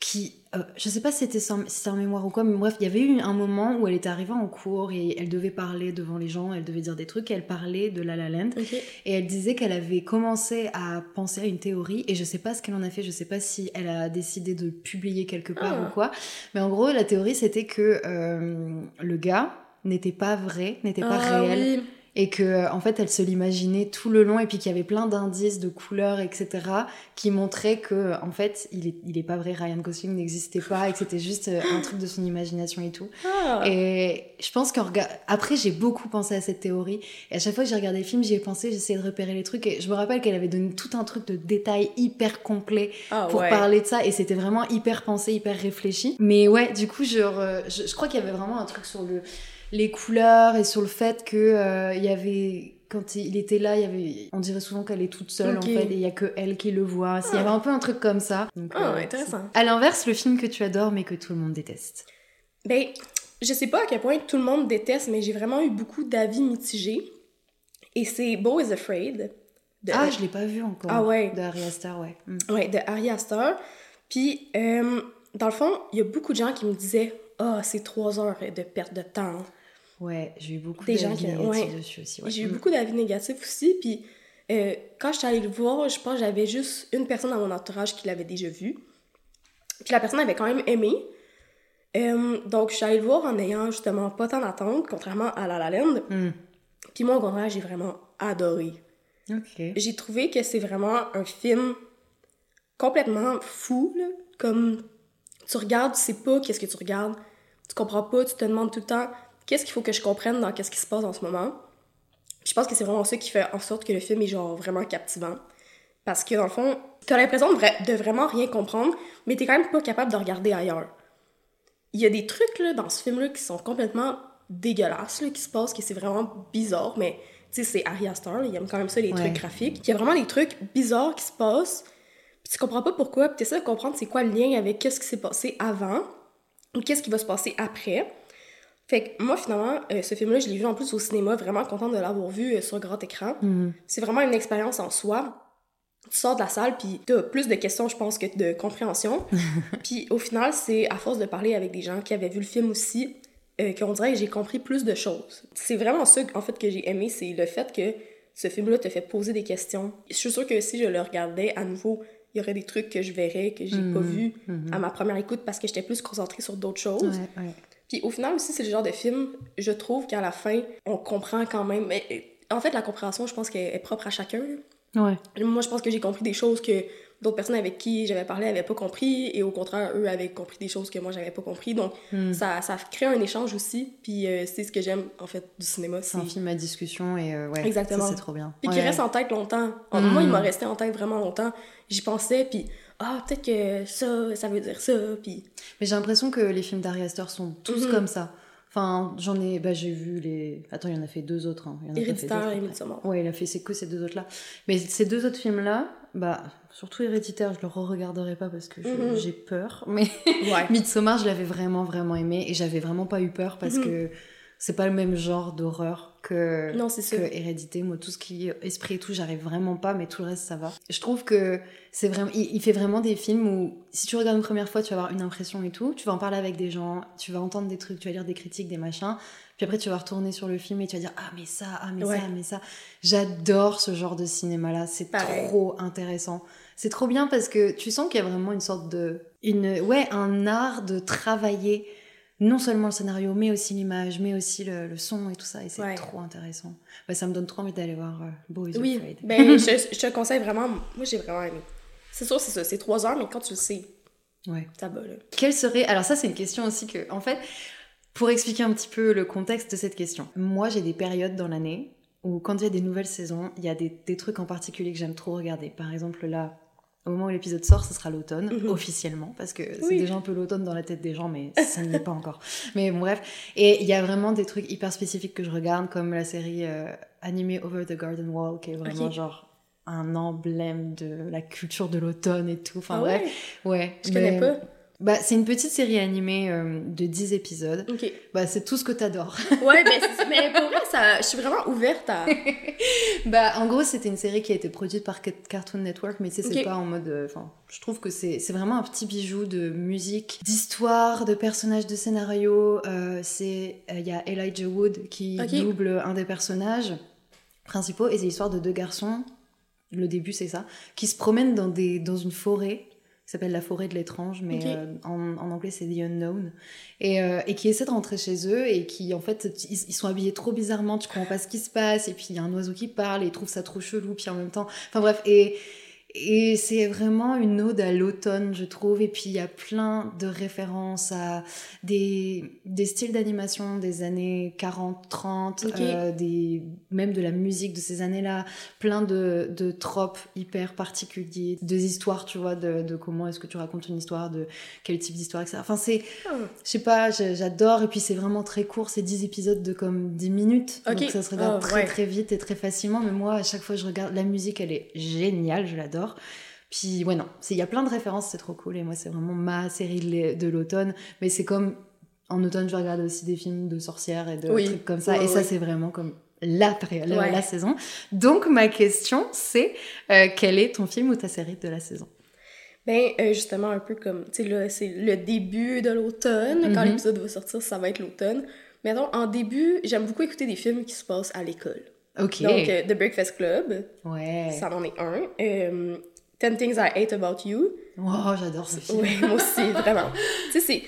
qui, euh, je sais pas si c'était sans, mémoire ou quoi, mais bref, il y avait eu un moment où elle était arrivée en cours et elle devait parler devant les gens, elle devait dire des trucs, et elle parlait de La La Land, et elle disait qu'elle avait commencé à penser à une théorie, et je sais pas ce qu'elle en a fait, je sais pas si elle a décidé de publier quelque part Ah. ou quoi, mais en gros, la théorie c'était que euh, le gars n'était pas vrai, n'était pas Ah réel, oui. Et que euh, en fait elle se l'imaginait tout le long et puis qu'il y avait plein d'indices de couleurs etc qui montraient que en fait il est, il est pas vrai Ryan Gosling n'existait pas et que c'était juste euh, un truc de son imagination et tout Ah. et je pense qu'en rega- après j'ai beaucoup pensé à cette théorie et à chaque fois que j'ai regardé le film j'y ai pensé j'essayais de repérer les trucs et je me rappelle qu'elle avait donné tout un truc de détails hyper complet Ah pour ouais. parler de ça et c'était vraiment hyper pensé, hyper réfléchi. Mais ouais, du coup, je, je crois qu'il y avait vraiment un truc sur le, les couleurs et sur le fait que euh, il y avait quand il était là, il y avait, on dirait souvent qu'elle est toute seule en fait, et il y a que elle qui le voit. Il y avait un peu un truc comme ça. Donc, Ah, euh, intéressant. À l'inverse, le film que tu adores mais que tout le monde déteste. Ben, je sais pas à quel point tout le monde déteste, mais j'ai vraiment eu beaucoup d'avis mitigés. Et c'est Beau is Afraid. De, Ah, je l'ai pas vu encore. Ah ouais. De Ari Aster, ouais. Mm. ouais, de Ari Aster. Puis, euh, dans le fond, il y a beaucoup de gens qui me disaient Ah, c'est trois heures de perte de temps. Ouais, j'ai eu beaucoup d'avis négatifs ouais. dessus aussi. ouais. J'ai eu Mm. beaucoup d'avis négatifs aussi. Puis, euh, quand je suis allée le voir, je pense que j'avais juste une personne dans mon entourage qui l'avait déjà vu. Puis la personne avait quand même aimé. Euh, donc, je suis allée le voir en ayant justement pas tant d'attente, contrairement à La La Land. Mm. Puis moi, au contraire, j'ai vraiment adoré. J'ai trouvé que c'est vraiment un film complètement fou, là. Comme, tu regardes, tu sais pas qu'est-ce que tu regardes. Tu comprends pas, tu te demandes tout le temps qu'est-ce qu'il faut que je comprenne dans qu'est-ce qui se passe en ce moment. Puis je pense que c'est vraiment ça qui fait en sorte que le film est genre vraiment captivant. Parce que dans le fond, t'as l'impression de, vra- de vraiment rien comprendre, mais t'es quand même pas capable de regarder ailleurs. Il y a des trucs là, dans ce film-là qui sont complètement dégueulasses, là, qui se passent, que c'est vraiment bizarre, mais tu sais, c'est Ari Aster, là, il aime quand même ça, les Ouais. trucs graphiques. Il y a vraiment des trucs bizarres qui se passent, puis tu comprends pas pourquoi, puis t'essaies de comprendre c'est quoi le lien avec qu'est-ce qui s'est passé avant, ou qu'est-ce qui va se passer après. Fait que moi, finalement, euh, ce film-là, je l'ai vu en plus au cinéma, vraiment contente de l'avoir vu euh, sur grand écran. Mm. C'est vraiment une expérience en soi. Tu sors de la salle, puis t'as plus de questions, je pense, que de compréhension. <laughs> puis au final, c'est à force de parler avec des gens qui avaient vu le film aussi, euh, qu'on dirait que j'ai compris plus de choses. C'est vraiment ça, en fait, que j'ai aimé, c'est le fait que ce film-là te fait poser des questions. Je suis sûre que si je le regardais à nouveau, il y aurait des trucs que je verrais, que j'ai pas Mhm, vus mhm. à ma première écoute parce que j'étais plus concentrée sur d'autres choses. Ouais, ouais. Puis au final aussi, c'est le genre de film, je trouve qu'à la fin, on comprend quand même. Mais, euh, en fait, la compréhension, je pense qu'elle est propre à chacun. Ouais. Moi, je pense que j'ai compris des choses que d'autres personnes avec qui j'avais parlé n'avaient pas compris, et au contraire, eux avaient compris des choses que moi, j'avais pas compris. Donc, Mm. ça, ça crée un échange aussi, puis euh, c'est ce que j'aime, en fait, du cinéma. C'est un film à discussion et euh, ouais, Exactement. c'est trop bien. Puis qui Ouais. reste en tête longtemps. En- Mm. Moi, il m'a resté en tête vraiment longtemps. J'y pensais, puis ah, peut-être que ça, ça veut dire ça, puis... Mais j'ai l'impression que les films d'Ari Aster sont tous Mhm. comme ça. Enfin, j'en ai, bah, j'ai vu les. Attends, il y en a fait deux autres. Hein. Il y en a Héréditaire et. Midsommar. Ouais, il a fait c'est que ces deux autres là. Mais ces deux autres films là, bah, surtout Héréditaire, je le re-regarderai pas parce que Mhm. j'ai peur. <laughs> Mais Ouais. Midsommar, je l'avais vraiment vraiment aimé et j'avais vraiment pas eu peur parce Mhm. que c'est pas le même genre d'horreur que Non, c'est que. Hérédité. Moi, tout ce qui est esprit et tout, j'arrive vraiment pas, mais tout le reste, ça va. Je trouve que c'est vraiment, il, il fait vraiment des films où, si tu regardes une première fois, tu vas avoir une impression et tout, tu vas en parler avec des gens, tu vas entendre des trucs, tu vas lire des critiques, des machins, puis après, tu vas retourner sur le film et tu vas dire, ah, mais ça, ah, mais Ouais. ça, mais ça. J'adore ce genre de cinéma-là, c'est Pareil. trop intéressant. C'est trop bien parce que tu sens qu'il y a vraiment une sorte de, une, ouais, un art de travailler non seulement le scénario, mais aussi l'image, mais aussi le, le son et tout ça. Et c'est Ouais. trop intéressant. Bah, ça me donne trop envie d'aller voir euh, Boys Oui, ben, <laughs> je, je te conseille vraiment. Moi, j'ai vraiment aimé. C'est sûr, c'est ça. C'est trois heures, mais quand tu le sais, Ouais. ça va, là. Quelle serait. Alors, ça, c'est une question aussi que. En fait, pour expliquer un petit peu le contexte de cette question, moi, j'ai des périodes dans l'année où, quand il y a des nouvelles saisons, il y a des, des trucs en particulier que j'aime trop regarder. Par exemple, là. Au moment où l'épisode sort, ce sera l'automne, Mhm. officiellement, parce que c'est Oui. déjà un peu l'automne dans la tête des gens, mais ça ne l'est pas encore. <laughs> Mais bon, bref. Et il y a vraiment des trucs hyper spécifiques que je regarde, comme la série euh, animée Over the Garden Wall, qui est vraiment genre un emblème de la culture de l'automne et tout. Enfin ah bref, ouais? ouais. Je mais- connais pas. Bah, c'est une petite série animée euh, de 10 épisodes. Bah, c'est tout ce que t'adores. Ouais, mais, mais pour vrai, ça, je suis vraiment ouverte à. <laughs> bah, en gros, c'était une série qui a été produite par Ca- Cartoon Network, mais tu sais, c'est Ok. pas en mode. euh, Enfin, je trouve que c'est vraiment un petit bijou de musique, d'histoire, de personnages, de scénario. Euh, c'est Il y a Elijah Wood qui double un des personnages principaux, et c'est l'histoire de deux garçons. Le début, c'est ça, qui se promènent dans, des, dans une forêt qui s'appelle la forêt de l'étrange, mais euh, en, en anglais c'est The Unknown, et, euh, et qui essaient de rentrer chez eux et qui en fait ils, ils sont habillés trop bizarrement, tu comprends pas ce qui se passe, et puis il y a un oiseau qui parle et ils trouvent ça trop chelou, puis en même temps, enfin bref, et, et c'est vraiment une ode à l'automne, je trouve, et puis il y a plein de références à des, des styles d'animation des années 40, 30, Ok. euh, des, même de la musique de ces années-là, plein de, de tropes hyper particuliers, des histoires, tu vois, de, de comment est-ce que tu racontes une histoire, de quel type d'histoire, etc. Enfin, c'est, Ah. je sais pas, j'adore, et puis c'est vraiment très court, c'est 10 épisodes de comme 10 minutes, donc ça se regarde Oh, très ouais. très vite et très facilement, mais moi, à chaque fois je regarde, la musique, elle est géniale, je l'adore. Puis, ouais, non, il y a plein de références, c'est trop cool, et moi, c'est vraiment ma série de l'automne, mais c'est comme, en automne, je regarde aussi des films de sorcières et de Oui. trucs comme ça, Ouais, et ça, c'est vraiment comme la, période, la, Ouais. la saison. Donc, ma question, c'est, euh, quel est ton film ou ta série de la saison? Ben, euh, justement, un peu comme, tu sais, là, c'est le début de l'automne. Quand Mhm. l'épisode va sortir, ça va être l'automne. Mettons, en début, j'aime beaucoup écouter des films qui se passent à l'école. Ok. Donc, euh, The Breakfast Club, ouais. ça en est un. Euh, Ten Things I Hate About You. Oh, j'adore ce film. Oui, moi aussi, vraiment. tu sais, c'est...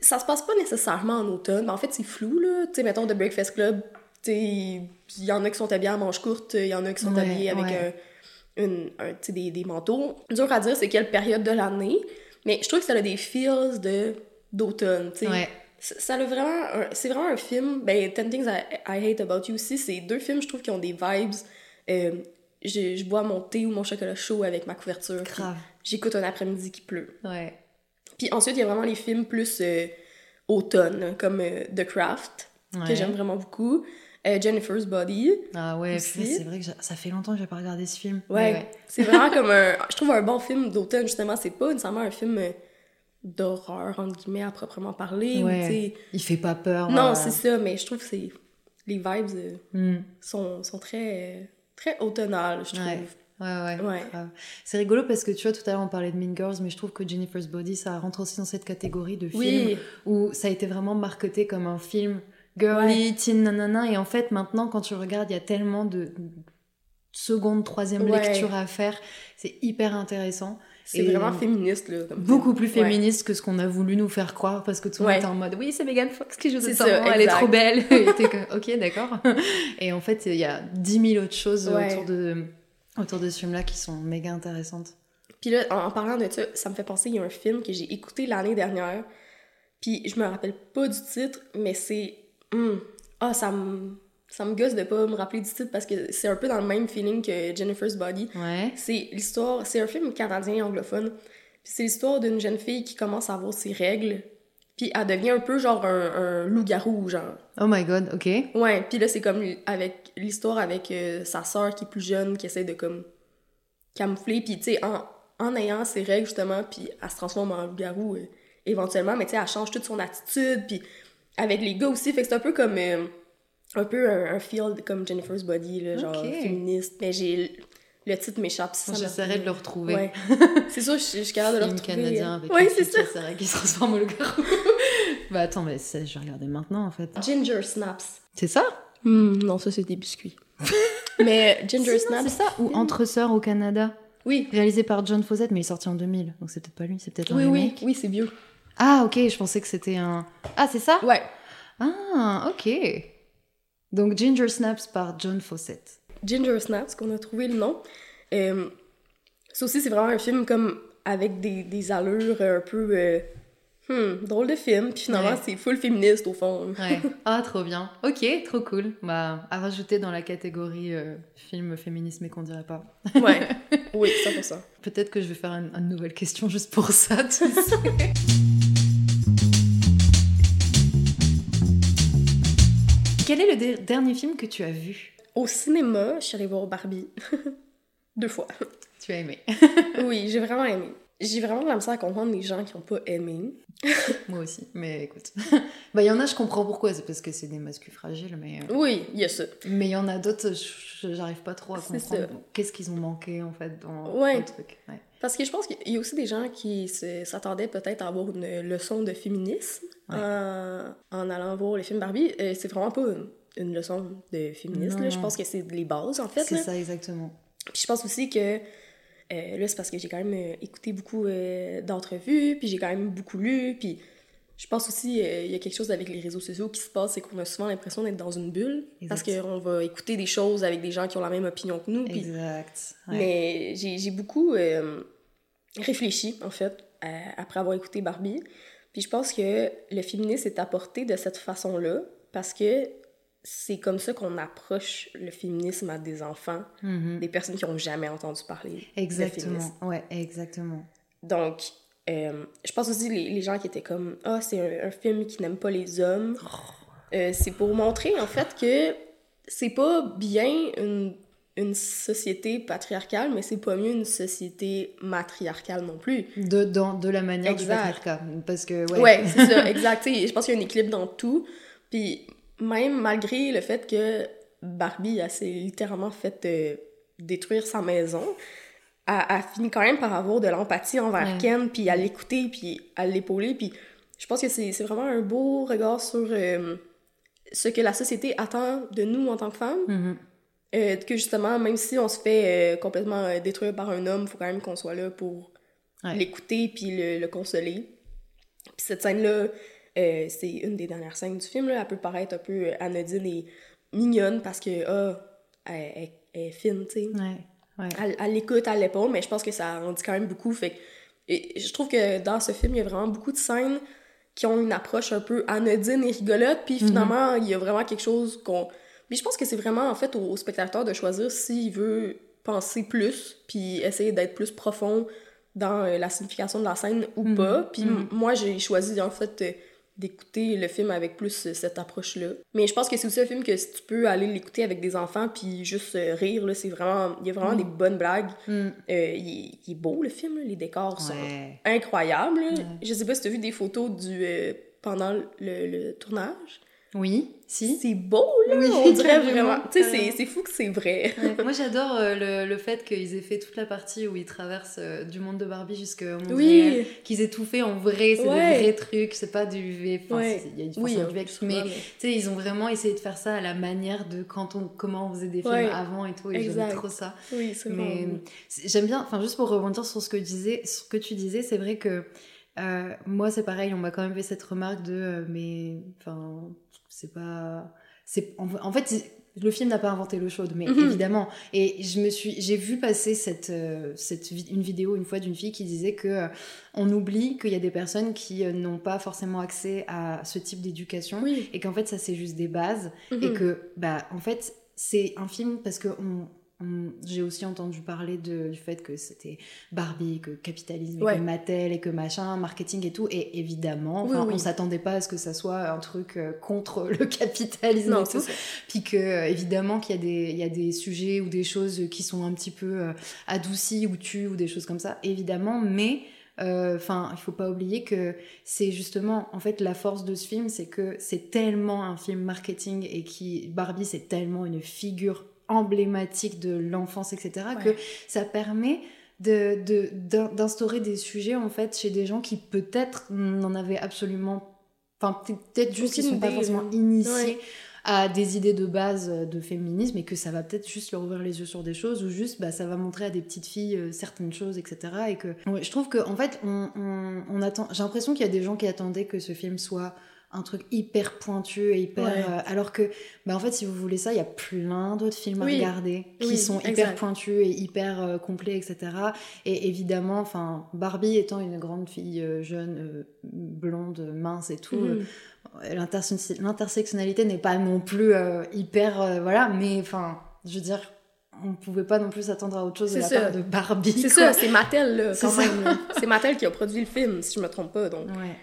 Ça se passe pas nécessairement en automne, mais en fait, c'est flou, là. Tu sais, mettons, The Breakfast Club, tu il y en a qui sont habillés en manches courtes, il y en a qui sont Ouais, habillés avec ouais. un, une- des, des manteaux. Dur à dire c'est quelle période de l'année, mais je trouve que ça a des feels de d'automne, tu sais. Ouais. Ça a vraiment... C'est vraiment un film... Ben, Ten Things I, I Hate About You aussi, c'est deux films, je trouve, qui ont des vibes... euh, je, je bois mon thé ou mon chocolat chaud avec ma couverture. J'écoute un après-midi qui pleut. Ouais. Puis ensuite, il y a vraiment les films plus euh, automne, comme euh, The Craft, Ouais. que j'aime vraiment beaucoup. Euh, Jennifer's Body. Ah ouais, c'est vrai que ça fait longtemps que j'ai pas regardé ce film. Ouais, c'est vraiment comme un... Je trouve un bon film d'automne, justement. C'est pas nécessairement un film d'horreur, entre guillemets, à proprement parler. ou, Ouais. sais- Il fait pas peur. Non, euh, c'est ça, mais je trouve que c'est... Les vibes euh, hmm. sont, sont très, très automnales, je trouve. Ouais. Ouais, ouais. C'est rigolo parce que tu vois, tout à l'heure on parlait de Mean Girls, mais je trouve que Jennifer's Body, ça rentre aussi dans cette catégorie de films Oui, où ça a été vraiment marketé comme un film girly, teen, nanana, et en fait maintenant quand tu regardes, il y a tellement de seconde, troisième lecture à faire, c'est hyper intéressant. C'est vraiment féministe, là. Comme Beaucoup plus. Ouais. féministe que ce qu'on a voulu nous faire croire parce que tout le monde était en mode oui c'est Megan Fox qui joue cette ça, elle est trop belle <laughs> et comme ok d'accord et en fait il y a 10 000 autres choses autour de autour de ce film là qui sont méga intéressantes Puis là, en, en parlant de ça, ça me fait penser, il y a un film que j'ai écouté l'année dernière, puis je me rappelle pas du titre, mais c'est... hum, Ah, ça me... Ça me gosse de pas me rappeler du titre parce que c'est un peu dans le même feeling que Jennifer's Body. ouais C'est l'histoire... C'est un film canadien anglophone. Puis c'est l'histoire d'une jeune fille qui commence à avoir ses règles, puis elle devient un peu genre un, un loup-garou, genre. oh my god ok Ouais, puis là, c'est comme avec l'histoire avec euh, sa sœur qui est plus jeune, qui essaie de comme camoufler, puis tu sais, en, en ayant ses règles justement, puis elle se transforme en loup-garou euh, éventuellement, mais tu sais, elle change toute son attitude, puis avec les gars aussi, fait que c'est un peu comme euh, un peu un, un feel comme Jennifer's Body, là, genre féministe, mais j'ai le titre m'échappe. j'essaierai de le retrouver Ouais. <laughs> c'est sûr, je, je suis capable de le retrouver. canadien avec ouais, c'est ça. règles qui se transforme en loup-garou <laughs> bah attends mais c'est- je vais regarder maintenant en fait Ginger Snaps. c'est ça? Hmm, non, ça c'est des biscuits. <laughs> mais Ginger Sinon, Snaps. c'est ça ou Entre sœurs au Canada Oui, réalisé par John Fawcett mais il est sorti en 2000 donc c'est peut-être pas lui c'est peut-être un oui, oui, remake oui, c'est vieux. ah ok je pensais que c'était un ah c'est ça? Ouais. Ah, ok. Donc Ginger Snaps par John Fawcett. Ginger Snaps, qu'on a trouvé le nom. Euh, ça aussi, c'est vraiment un film comme avec des, des allures un peu. euh, hmm, drôle de film. Puis finalement, Ouais. c'est full féministe au fond. Ouais. <laughs> Ah, trop bien. Ok, trop cool. Bah, à rajouter dans la catégorie euh, film féministe, mais qu'on dirait pas. Ouais. <laughs> Oui, 100%. Peut-être que je vais faire une, une nouvelle question juste pour ça, tu <laughs> sais. Quel est le de- dernier film que tu as vu? Au cinéma, je suis allée voir Barbie. <laughs> Deux fois. Tu as aimé Oui, j'ai vraiment aimé. J'ai vraiment l'impression à comprendre les gens qui n'ont pas aimé. <laughs> Moi aussi, mais écoute. <laughs> bah, il y en a, je comprends pourquoi, c'est parce que c'est des masques fragiles, mais. euh, Oui, il y a ça. Mais il y en a d'autres, j'arrive pas trop à comprendre qu'est-ce qu'ils ont manqué en fait dans Ouais. le truc. Ouais. Parce que je pense qu'il y a aussi des gens qui s'attendaient peut-être à avoir une leçon de féminisme Ouais. en, en allant voir le film Barbie. Euh, c'est vraiment pas une, une leçon de féminisme. là. Je pense que c'est les bases, en fait. C'est ça exactement. Puis je pense aussi que euh, là, c'est parce que j'ai quand même euh, écouté beaucoup euh, d'entrevues, puis j'ai quand même beaucoup lu, puis je pense aussi il y a quelque chose avec les réseaux sociaux qui se passe, c'est qu'on a souvent l'impression d'être dans une bulle, parce qu'on va écouter des choses avec des gens qui ont la même opinion que nous, Exact. Ouais. mais j'ai beaucoup réfléchi, en fait, à- après avoir écouté Barbie. Puis je pense que le féminisme est apporté de cette façon-là, parce que c'est comme ça qu'on approche le féminisme à des enfants, Mhm. des personnes qui n'ont jamais entendu parler de féminisme. Exactement. Ouais, exactement. Donc, euh, je pense aussi les, les gens qui étaient comme « Ah, c'est un, un film qui n'aime pas les hommes Euh, c'est pour montrer, en fait, que c'est pas bien une, une société patriarcale, mais c'est pas mieux une société matriarcale non plus. De, dans, de la manière du Exact. patriarcat. Parce que, ouais. Ouais, c'est ça, <laughs> exact. Je pense qu'il y a un équilibre dans tout. Puis même malgré le fait que Barbie, s'est littéralement fait euh, détruire sa maison, elle, elle finit quand même par avoir de l'empathie envers Ouais. Ken, puis à l'écouter, puis à l'épauler. Puis je pense que c'est vraiment un beau regard sur euh, ce que la société attend de nous en tant que femmes. Mhm. Euh, que justement, même si on se fait complètement détruire par un homme, faut quand même qu'on soit là pour Ouais. l'écouter puis le, le consoler. Puis cette scène-là, euh, c'est une des dernières scènes du film. Là. Elle peut paraître un peu euh, anodine et mignonne parce que, ah, elle, elle- elle est fine, tu sais. Ouais. Ouais. Elle, elle l'écoute à l'épaule, mais je pense que ça en dit quand même beaucoup. Fait et je trouve que dans ce film, il y a vraiment beaucoup de scènes qui ont une approche un peu anodine et rigolote, puis finalement, il y a vraiment quelque chose qu'on... Mais je pense que c'est vraiment, en fait, au, au spectateur de choisir s'il veut penser plus, puis essayer d'être plus profond dans euh, la signification de la scène ou Mhm. pas. Puis Mhm. moi, j'ai choisi, en fait, d'écouter le film avec plus euh, cette approche-là. Mais je pense que c'est aussi un film que si tu peux aller l'écouter avec des enfants puis juste euh, rire, là, c'est vraiment... Il y a vraiment Mhm. des bonnes blagues. Mhm. Euh, il, est- il est beau, le film, là. les décors sont incroyables. Je sais pas si tu as vu des photos du, euh, pendant le, le tournage. Oui, si. C'est beau, là! Oui, on dirait <laughs> vraiment... Tu sais, c'est- fou que c'est vrai. Ouais, <laughs> Moi j'adore euh, le, le fait qu'ils aient fait toute la partie où ils traversent euh, du monde de Barbie jusqu'au monde réel. Oui! Qu'ils aient tout fait en vrai, c'est Ouais. des vrais trucs, c'est pas du VF. Enfin, Ouais. il y a une Oui, forcément hein, du VF, sûrement, mais tu sais, ils ont vraiment essayé de faire ça à la manière de quand on, comment on faisait des films avant et tout, et j'aime trop ça. Oui, c'est Mais j'aime bien, enfin juste pour rebondir sur ce que, disais, ce que tu disais, c'est vrai que euh, moi c'est pareil, on m'a quand même fait cette remarque de mais enfin c'est pas c'est en, en fait le film n'a pas inventé l'eau chaude, mais Mhm. évidemment. Et je me suis, j'ai vu passer cette, euh, cette une vidéo une fois d'une fille qui disait que euh, on oublie qu'il y a des personnes qui euh, n'ont pas forcément accès à ce type d'éducation Oui. et qu'en fait ça c'est juste des bases et Mhm. que bah en fait c'est un film parce que on- j'ai aussi entendu parler de- du fait que c'était Barbie, que capitalisme, et Ouais. que Mattel et que machin, marketing et tout. Et évidemment, Oui, oui. on s'attendait pas à ce que ça soit un truc euh, contre <laughs> le capitalisme Non, et tout. Puis que euh, évidemment qu'il y a des il y a des sujets ou des choses qui sont un petit peu euh, adoucis ou tues ou des choses comme ça, évidemment. Mais euh, enfin, il faut pas oublier que c'est justement en fait la force de ce film, c'est que c'est tellement un film marketing et qui Barbie c'est tellement une figure emblématique de l'enfance, etc. Ouais. que ça permet de de- d'instaurer des sujets en fait chez des gens qui peut-être n'en avaient absolument enfin peut- peut-être juste Aucune sont pas forcément initiés Ouais. à des idées de base euh, de féminisme et que ça va peut-être juste leur ouvrir les yeux sur des choses ou juste bah, ça va montrer à des petites filles euh, certaines choses etc et que Ouais, je trouve que en fait on, on, on attend j'ai l'impression qu'il y a des gens qui attendaient que ce film soit un truc hyper pointu et hyper Ouais. euh, alors que bah en fait si vous voulez ça il y a plein d'autres films Oui. à regarder qui Oui, sont hyper pointus et hyper euh, complets etc et évidemment enfin Barbie étant une grande fille euh, jeune euh, blonde mince et tout l'interse- l'intersectionnalité n'est pas non plus hyper voilà mais enfin je veux dire on pouvait pas non plus s'attendre à autre chose de la ça. part de Barbie C'est ça, c'est Mattel, là, <laughs> C'est quand ça. même. là. C'est Mattel qui a produit le film, si je me trompe pas, donc... ouais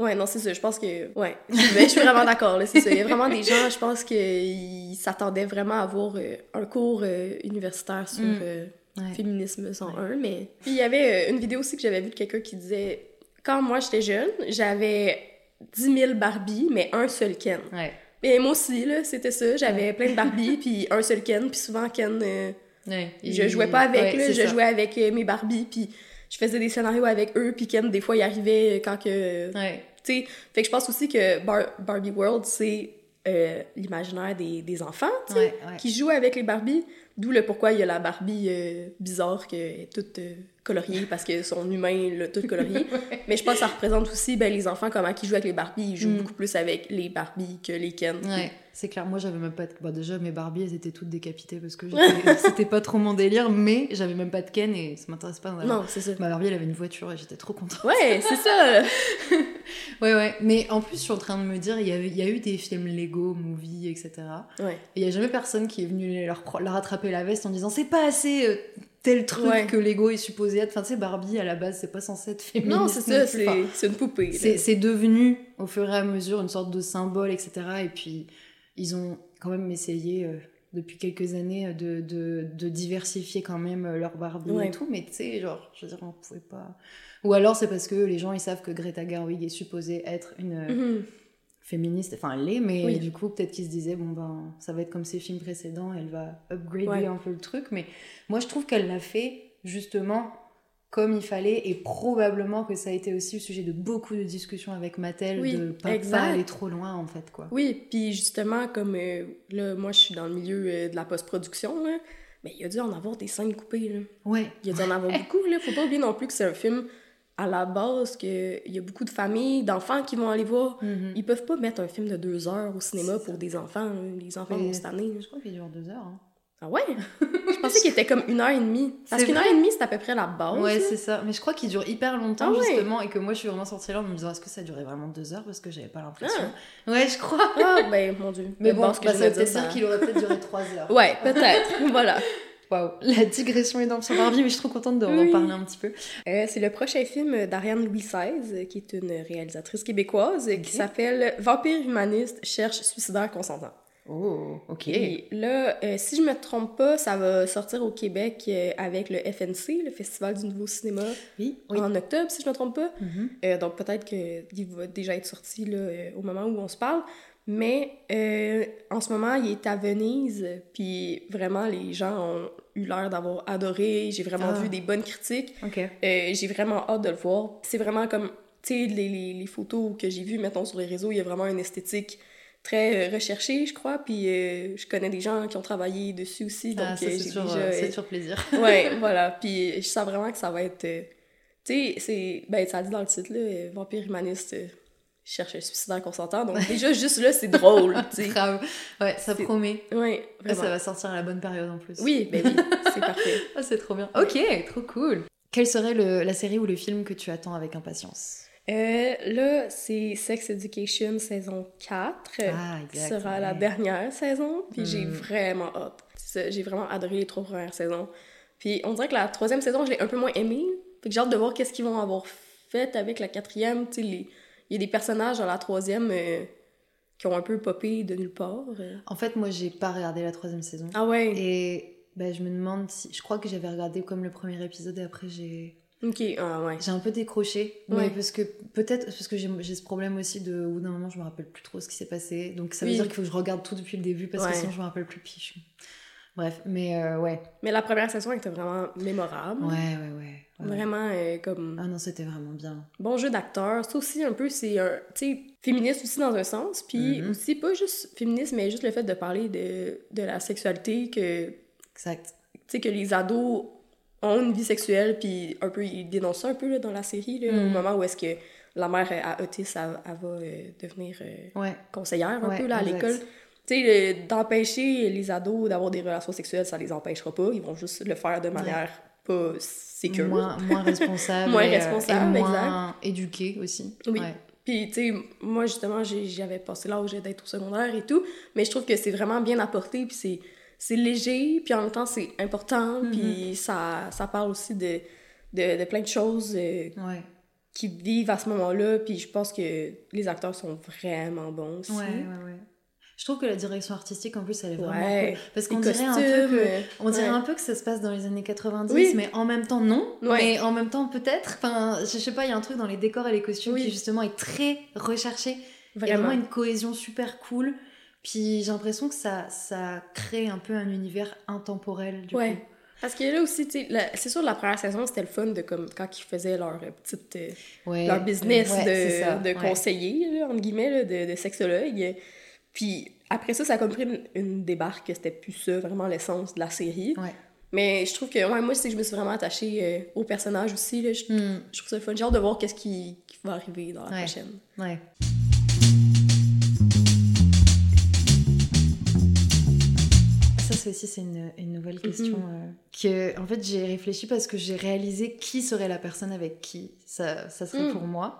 Ouais, non, c'est ça. Je pense que. Ouais. Je suis vraiment d'accord, là. C'est ça. Il y a vraiment des gens, je pense qu'ils s'attendaient vraiment à avoir euh, un cours euh, universitaire sur Mm. euh, Féminisme 101, mais... Puis il y avait une vidéo aussi que j'avais vue de quelqu'un qui disait... Quand moi, j'étais jeune, j'avais 10 000 Barbie, mais un seul Ken. Ouais. Et moi aussi, là, c'était ça. J'avais plein de Barbie, <laughs> puis un seul Ken, puis souvent Ken... Ouais. je jouais pas avec, Ouais, là, je ça. jouais avec mes Barbie, puis je faisais des scénarios avec eux, puis Ken, des fois, il arrivait quand que... Ouais. Tu sais, fait que je pense aussi que Bar- Barbie World, c'est euh, l'imaginaire des, des enfants, tu sais, Ouais, ouais. qui jouent avec les Barbies. D'où le pourquoi il y a la Barbie euh, bizarre qui est toute euh, coloriée parce que son humain l'a toute coloriée. <laughs> Mais je pense que ça représente aussi ben, les enfants, comment ils jouent avec les Barbies. Ils jouent Mm. beaucoup plus avec les Barbies que les Ken. C'est clair. Moi, j'avais même pas de... Bon, déjà, mes Barbies, elles étaient toutes décapitées parce que <laughs> c'était pas trop mon délire, mais j'avais même pas de Ken et ça m'intéresse pas. Non, c'est ça. Ma Barbie, elle avait une voiture et j'étais trop contente. Ouais, c'est ça. <laughs> Ouais, ouais. Mais en plus, je suis en train de me dire, il y, avait- il y a eu des films Lego, Movie, etc. Ouais. Et il y a jamais personne qui est venu leur, leur attraper la veste en disant c'est pas assez euh, tel truc Ouais. que Lego est supposé être. Enfin, tu sais, Barbie, à la base, c'est pas censé être féministe. Non, c'est ça. Enfin, c'est une poupée. c'est devenu au fur et à mesure une sorte de symbole, etc. Et puis ils ont quand même essayé euh, depuis quelques années euh, de, de, de diversifier quand même euh, leur Barbie Ouais. et tout. Mais tu sais, genre, je veux dire, on pouvait pas. Ou alors c'est parce que les gens ils savent que Greta Gerwig est supposée être une Mhm. féministe, enfin elle l'est, mais Oui. du coup peut-être qu'ils se disaient bon ben ça va être comme ses films précédents, elle va upgrader Ouais. un peu le truc. Mais moi je trouve qu'elle l'a fait justement comme il fallait et probablement que ça a été aussi le sujet de beaucoup de discussions avec Mattel Oui, de pas, pas aller trop loin en fait quoi. Oui, puis justement, comme euh, là, moi, je suis dans le milieu euh, de la post-production, là, mais il y a dû en avoir des scènes coupées, là. Ouais. Il y a dû en avoir beaucoup, là. Faut pas oublier non plus que c'est un film à la base, qu'il y a beaucoup de familles, d'enfants qui vont aller voir. Mhm. Ils peuvent pas mettre un film de deux heures au cinéma pour ça. des enfants. là. Les enfants Mais- vont tanner. là. Je crois qu'il dure deux heures. hein. Ah ouais? je <laughs> pensais qu'il était comme une heure et demie. Parce qu'une heure et demie, c'est à peu près la base. ouais, c'est ça. Mais je crois qu'il dure hyper longtemps Ah ouais? justement et que moi je suis vraiment sortie là en me disant est-ce que ça durait vraiment deux heures? Parce que j'avais pas l'impression. Ah. Ouais, je crois. Ah, ben, mon Dieu. Mais bon, ce que bah, je ça veut peut-être dire, qu'il aurait peut-être duré trois heures. Ouais, peut-être. <laughs> voilà. Waouh, la digression énorme sur Barbie, mais je suis trop contente d'en Oui. parler un petit peu. Euh, c'est le prochain film d'Ariane Louis XVI, qui est une réalisatrice québécoise, qui s'appelle Vampire humaniste cherche suicidaire consentant. Oh, ok. Et là, euh, si je me trompe pas, ça va sortir au Québec euh, avec le FNC, le Festival du Nouveau Cinéma, Oui, oui. en octobre, si je me trompe pas. Mhm. Euh, donc peut-être qu'il va déjà être sorti là, au moment où on se parle. Mais en ce moment, il est à Venise, puis vraiment, les gens ont eu l'air d'avoir adoré. J'ai vraiment Ah. vu des bonnes critiques. Ok. Euh, j'ai vraiment hâte de le voir. C'est vraiment comme, tu sais, les, les, les photos que j'ai vues, mettons, sur les réseaux, il y a vraiment une esthétique très euh, recherchée, je crois. Puis euh, je connais des gens qui ont travaillé dessus aussi, donc Ah, ça, euh, c'est toujours, déjà... c'est toujours plaisir. <laughs> ouais, voilà. Puis je sens vraiment que ça va être... euh, tu sais, c'est... Ben, ça dit dans le titre, là, euh, Vampire humaniste cherche un suicidaire consentant. Donc <laughs> déjà, juste là, c'est drôle. Grave. Ouais, ça promet. Ouais, Là, vraiment. ça va sortir à la bonne période en plus. Oui, ben oui, c'est parfait. <laughs> Ah, c'est trop bien. Ok, trop cool. Quelle serait le- la série ou le film que tu attends avec impatience? Euh, là, c'est Sex Education saison 4. Ah, qui exact, sera la dernière saison. Puis j'ai Mm. vraiment hâte. J'ai vraiment adoré les trois premières saisons. Puis on dirait que la troisième saison, je l'ai un peu moins aimée. Fait que j'ai hâte de voir qu'est-ce qu'ils vont avoir fait avec la quatrième. Tu sais, les- il y a des personnages dans la troisième euh, qui ont un peu popé de nulle part. euh. En fait, moi, j'ai pas regardé la troisième saison. Ah ouais? Et bah, je me demande si. Je crois que j'avais regardé comme le premier épisode et après j'ai. Ok, ah ouais. J'ai un peu décroché, mais Ouais. parce que peut-être parce que j'ai ce problème aussi de au bout d'un moment je me rappelle plus trop ce qui s'est passé, donc ça veut Oui. dire qu'il faut que je regarde tout depuis le début parce Ouais. que sinon je me rappelle plus piche. Bref, mais euh, ouais, Mais la première saison était vraiment mémorable. ouais, ouais, ouais. ouais. Vraiment euh, comme Ah non, c'était vraiment bien. bon jeu d'acteur. Ça aussi, un peu, c'est un, tu sais, féministe aussi dans un sens. Puis Mhm. aussi, pas juste féministe, mais juste le fait de parler de, de la sexualité, que, tu Exact. sais, que les ados ont une vie sexuelle, puis un peu, ils dénoncent ça un peu là, dans la série, là, au Mhm. moment où est-ce que la mère euh, à autisme, elle, elle va euh, devenir euh, Ouais. conseillère un Ouais, peu là, à exact. l'école. Tu sais, le- d'empêcher les ados d'avoir des relations sexuelles, ça les empêchera pas. Ils vont juste le faire de manière pas sécure. Moins, moins <laughs> responsable. Moins et, responsable, et moins éduqué aussi. Oui. Ouais. Puis, tu sais, moi, justement, j'avais passé l'âge d'être au secondaire et tout, mais je trouve que c'est vraiment bien apporté, puis c'est, c'est léger, puis en même temps, c'est important, Mhm. puis ça, ça parle aussi de, de, de plein de choses euh, Ouais. qui vivent à ce moment-là, puis je pense que les acteurs sont vraiment bons aussi. Ouais, ouais. Je trouve que la direction artistique, en plus, elle est vraiment cool. Parce Les qu'on dirait un peu que... On dirait un peu que ça se passe dans les années 90, Oui. mais en même temps non. Mais en même temps peut-être. Enfin, je sais pas, il y a un truc dans les décors et les costumes Oui. qui justement est très recherché. Il y a vraiment une cohésion super cool. Puis j'ai l'impression que ça, ça crée un peu un univers intemporel du Ouais. coup. Parce que là aussi, tu sais, c'est sûr, la première saison, c'était le fun de comme quand ils faisaient leur petite. euh, Ouais, leur business ouais, c'est ça, de, de conseiller, là, entre guillemets, là, de, de sexologue. Puis après ça, ça a comme pris une, une débarque que c'était plus ça, vraiment l'essence de la série. Ouais. Mais je trouve que, ouais, moi, c'est que je me suis vraiment attachée euh, au personnage aussi. Là. Je, Hmm, je trouve ça fun. J'ai hâte de voir qu'est-ce qui, qui va arriver dans la prochaine. ouais. Ça, aussi c'est une, une nouvelle question euh, que en fait j'ai réfléchi parce que j'ai réalisé qui serait la personne avec qui ça, ça serait Mm. pour moi.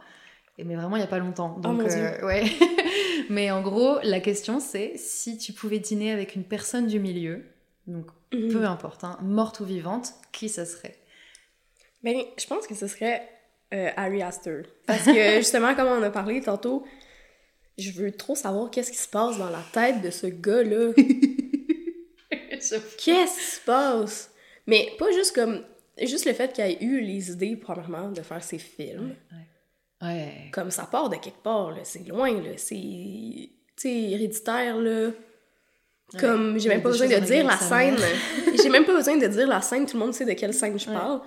Et mais vraiment il y a pas longtemps. Donc mon euh, ouais. <laughs> mais en gros la question c'est si tu pouvais dîner avec une personne du milieu, donc Mhm. peu importe, hein, morte ou vivante, qui ça serait? Ben, je pense que ce serait euh, Harry Astor. Parce que, <laughs> justement, comme on a parlé tantôt, je veux trop savoir qu'est-ce qui se passe dans la tête de ce gars-là. <laughs> Qu'est-ce qui se passe? Mais pas juste comme... Juste le fait qu'il ait eu les idées, premièrement, de faire ses films. Ouais. Comme ça part de quelque part, là. C'est loin, là. C'est... Tu sais, héréditaire, là. Comme, j'ai même pas besoin de dire la scène. <laughs> j'ai même pas besoin de dire la scène, tout le monde sait de quelle scène je Ouais, parle.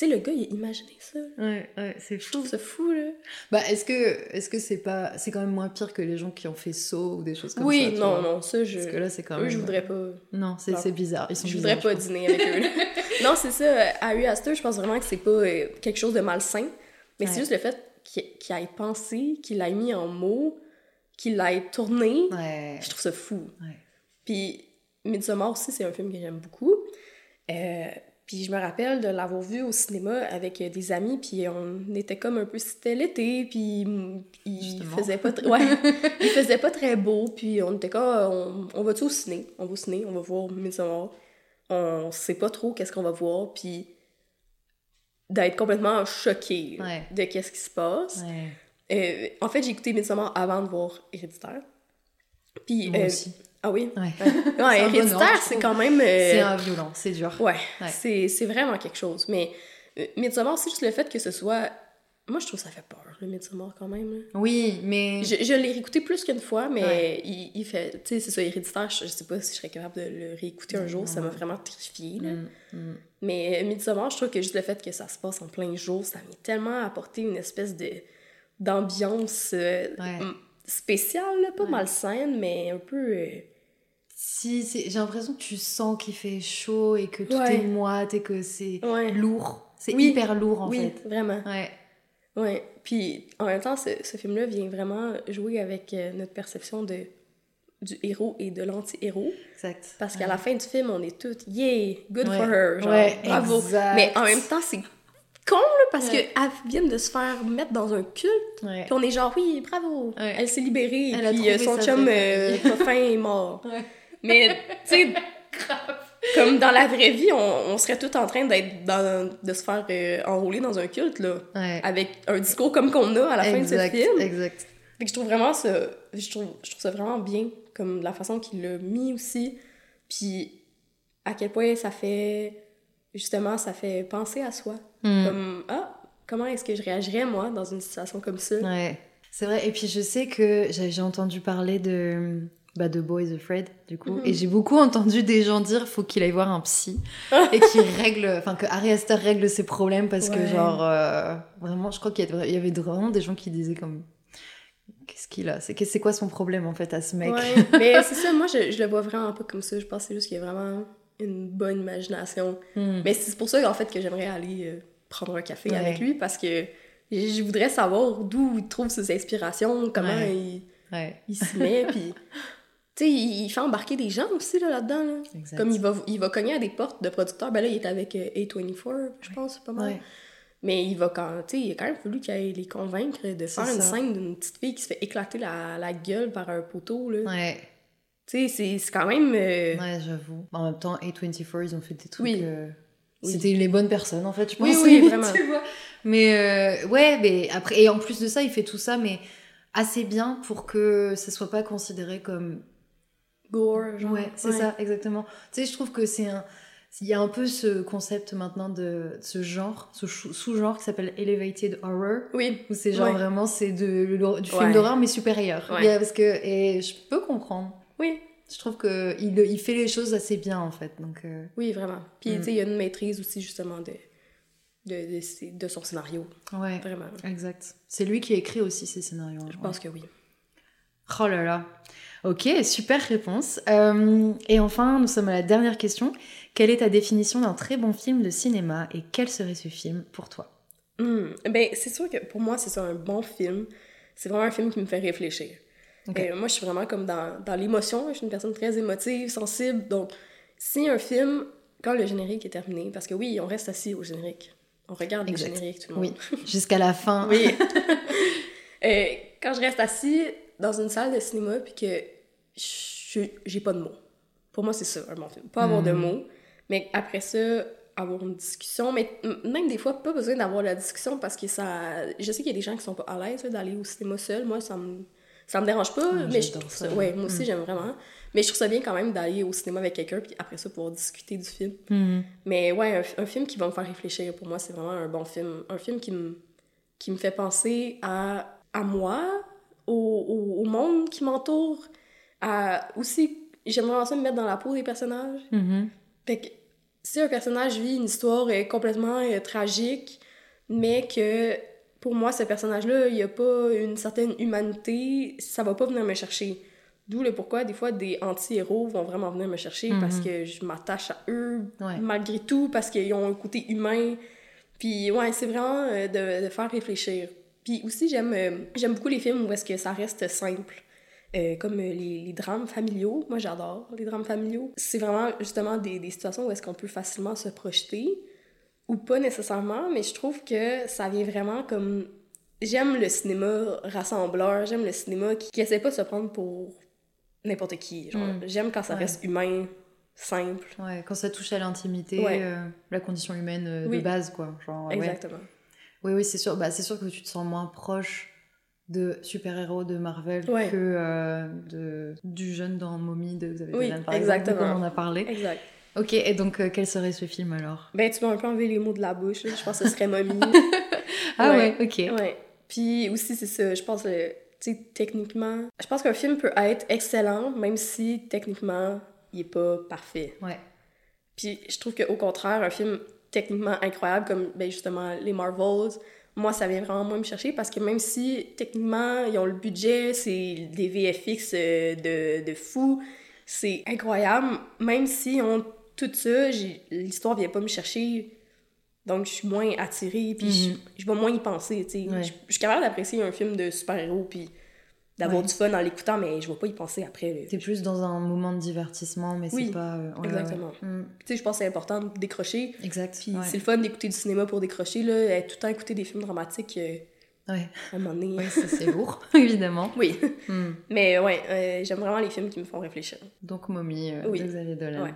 Sais, le gars, il a imaginé ça. Ouais, ouais, c'est Je fou. trouve ça fou, là. Bah, est-ce que est-ce que c'est pas c'est quand même moins pire que les gens qui ont fait saut ou des choses comme oui, ça tu non, non, ça, je... Parce que là c'est quand Eux, même je voudrais pas... Non, c'est c'est bizarre. Ils sont Je bizarres, voudrais pas je dîner avec eux. là. <laughs> non, c'est ça. euh, Harry Astor, je pense vraiment que c'est pas euh, quelque chose de malsain. Mais Ouais. c'est juste le fait qu'il ait pensé, qu'il l'ait mis en mots, qu'il l'ait tourné. Ouais. Je trouve ça fou. Ouais. Puis Midsommar aussi, c'est un film que j'aime beaucoup. Euh, puis je me rappelle de l'avoir vu au cinéma avec euh, des amis, puis on était comme un peu... C'était l'été, puis il Justement. faisait pas... tr- Ouais, <laughs> il faisait pas très beau, puis on était comme... ah, On, on va-tu au ciné? On va au ciné, on va voir Midsommar. On sait pas trop qu'est-ce qu'on va voir, puis d'être complètement choqué Ouais. de qu'est-ce qui se passe. Ouais. Euh, en fait, j'ai écouté Midsommar avant de voir Héréditaire. Puis, Moi euh, aussi. Ah oui? Ouais. <laughs> Héréditaire, c'est quand même... euh, C'est un violent, c'est dur. Ouais, Ouais. c'est vraiment quelque chose. Mais euh, Midsommar, c'est juste le fait que ce soit... Moi, je trouve que ça fait peur, le Midsommar, quand même. là. Oui, mais Je, je l'ai réécouté plus qu'une fois, mais il, il fait... Tu sais, c'est ça, Héréditaire, je, je sais pas si je serais capable de le réécouter un jour. Ça m'a vraiment terrifiée, là. Mm, mm. Mais euh, Midsommar, je trouve que juste le fait que ça se passe en plein jour, ça m'a tellement apporté une espèce de d'ambiance euh, spéciale, là, pas malsaine, mais un peu... euh, si c'est- j'ai l'impression que tu sens qu'il fait chaud et que tout Ouais. est moite et que c'est Ouais. lourd. C'est Oui. hyper lourd en oui, fait. vraiment. Ouais. Ouais. Puis en même temps, ce, ce film-là vient vraiment jouer avec euh, notre perception de, du héros et de l'anti-héros. Exact. Parce qu'à la fin du film, on est toutes, yeah, good Ouais. for her, genre, Ouais, bravo. exact. Mais en même temps, c'est con, là, parce Ouais. qu'elle vient de se faire mettre dans un culte, puis on est genre, oui, bravo, elle s'est libérée, Elle a puis euh, trouvé son chum euh, <laughs> fin est mort. Mais, tu sais, comme dans la vraie vie, on, on serait tous en train d'être dans, de se faire euh, enrouler dans un culte, là, Ouais. avec un discours comme qu'on a à la fin de ce film. exact. Fait que je trouve vraiment ça, je trouve, je trouve ça vraiment bien, comme la façon qu'il l'a mis aussi, puis à quel point ça fait, justement, ça fait penser à soi. Mm. Comme, ah, comment est-ce que je réagirais, moi, dans une situation comme ça? Ouais, c'est vrai. Et puis je sais que j'ai entendu parler de bah, de Boys Afraid du coup, Mhm. et j'ai beaucoup entendu des gens dire faut qu'il aille voir un psy <laughs> et qu'il règle, enfin que Harry Astor règle ses problèmes parce que genre euh, vraiment, je crois qu'il y avait- vraiment des gens qui disaient comme qu'est-ce qu'il a, c'est quoi son problème en fait à ce mec? Ouais, <laughs> mais c'est ça, moi, je, je le vois vraiment pas comme ça. Je pense que c'est juste qu'il y a vraiment une bonne imagination. Mm. Mais c'est pour ça, en fait, que j'aimerais aller euh, prendre un café Ouais. avec lui, parce que je voudrais savoir d'où il trouve ses inspirations, comment il, il s'y met, puis... <laughs> Tu sais, il fait embarquer des gens aussi là, là-dedans. Là. Comme il va, il va cogner à des portes de producteurs. Ben là, il est avec euh, A24, je pense, pas mal. Mais il va quand, il a quand même fallu qu'il aille les convaincre de faire une ça. scène d'une petite fille qui se fait éclater la, la gueule par un poteau. Là. Ouais, Tu sais, c'est- quand même. euh, ouais, j'avoue. En même temps, A24, ils ont fait des trucs. Oui. euh, Oui. C'était les bonnes personnes en fait, je pense. Oui, oui, <laughs> vraiment. tu vois. Mais euh, ouais, mais après, et en plus de ça, il fait tout ça, mais assez bien pour que ce soit pas considéré comme gore. Genre. Ouais, c'est ça, exactement. Tu sais, je trouve que c'est un. Il y a un peu ce concept maintenant de ce genre, ce sous-genre qui s'appelle Elevated Horror. Oui. Où c'est genre vraiment, c'est de, du film d'horreur mais supérieur. parce que, et je peux comprendre. Oui. Je trouve qu'il il fait les choses assez bien en fait. Donc, euh, Oui, vraiment. Puis, tu sais, il y a une maîtrise aussi justement de, de, de, son scénario. Ouais. Vraiment. Exact. C'est lui qui écrit aussi ces scénarios. Je pense que oui. Oh là là. Ok, super réponse. Euh, et enfin, nous sommes à la dernière question. Quelle est ta définition d'un très bon film de cinéma et quel serait ce film pour toi? Hmm, Ben, c'est sûr que pour moi, c'est un bon film. C'est vraiment un film qui me fait réfléchir. Euh, moi, je suis vraiment comme dans, dans l'émotion. Je suis une personne très émotive, sensible. Donc, si un film, quand le générique est terminé, parce que oui, on reste assis au générique. On regarde le générique, tout le monde. Oui, <laughs> jusqu'à la fin. oui. <laughs> euh, quand je reste assis dans une salle de cinéma puis que j'ai pas de mots. Pour moi, c'est ça, un bon film. Pas avoir de hmm. mots, mais après ça, avoir une discussion. Mais même des fois, pas besoin d'avoir la discussion parce que ça. Je sais qu'il y a des gens qui sont pas à l'aise d'aller au cinéma seul. Moi, ça me, ça me dérange pas. Ah, mais je ça. Ouais, moi aussi, hmm. j'aime vraiment. Mais je trouve ça bien quand même d'aller au cinéma avec quelqu'un, puis après ça, pouvoir discuter du film. Hmm. Mais ouais, un, film qui va me faire réfléchir, pour moi, c'est vraiment un bon film. Un film qui me, qui me fait penser à, à moi, au, au, monde qui m'entoure, à aussi, j'aimerais ça me mettre dans la peau des personnages. Mm-hmm. Fait que si un personnage vit une histoire euh, complètement euh, tragique, mais que pour moi, ce personnage-là, il n'y a pas une certaine humanité, ça va pas venir me chercher. D'où le pourquoi, des fois, des anti-héros vont vraiment venir me chercher parce mm-hmm. que je m'attache à eux malgré tout, parce qu'ils ont un côté humain. Puis, ouais, c'est vraiment euh, de, de, faire réfléchir. Puis aussi, j'aime j'aime beaucoup les films où est-ce que ça reste simple. Euh, comme les, les, drames familiaux. Moi, j'adore les drames familiaux. C'est vraiment justement des, des situations où est-ce qu'on peut facilement se projeter, ou pas nécessairement, mais je trouve que ça vient vraiment comme... J'aime le cinéma rassembleur, j'aime le cinéma qui, qui essaie pas de se prendre pour n'importe qui. Mm. J'aime quand ça reste humain, simple. Ouais, quand ça touche à l'intimité, euh, la condition humaine euh, de base, quoi. Genre, Exactement. Oui, oui, c'est sûr. Bah, c'est sûr que tu te sens moins proche de super-héros de Marvel que euh, de, du jeune dans Mommy de Xavier oui, par exactement. comme on a parlé. Exact. Ok, et donc euh, quel serait ce film alors? Ben, tu m'as un peu enlevé les mots de la bouche. Je pense que ce serait <laughs> Mommy. ah ouais, ok. Ouais. Puis aussi, c'est ça, je pense, que, tu sais, techniquement, je pense qu'un film peut être excellent, même si techniquement, il est pas parfait. Ouais. Puis je trouve qu'au contraire, un film techniquement incroyable, comme ben, justement les Marvels, moi, ça vient vraiment moins me chercher parce que même si techniquement, ils ont le budget, c'est des VFX euh, de, de fou, c'est incroyable, même si on tout ça, l'histoire vient pas me chercher. Donc, je suis moins attirée, puis je, mhm. je, vais moins y penser, tu sais. Je, je, suis capable d'apprécier un film de super-héros, puis d'avoir du fun en l'écoutant, mais je vais pas y penser après. T'es plus dans un moment de divertissement, mais c'est pas... Euh, exactement. Mm. Tu sais, je pense que c'est important de décrocher. Exact. Puis c'est le fun d'écouter du cinéma pour décrocher, là. Tout le temps écouter des films dramatiques... Euh, ouais. À un moment donné... Oui, c'est lourd, <laughs> évidemment. Oui. Mm. Mais ouais, euh, j'aime vraiment les films qui me font réfléchir. Donc Mommy, oui. Xavier Dolan.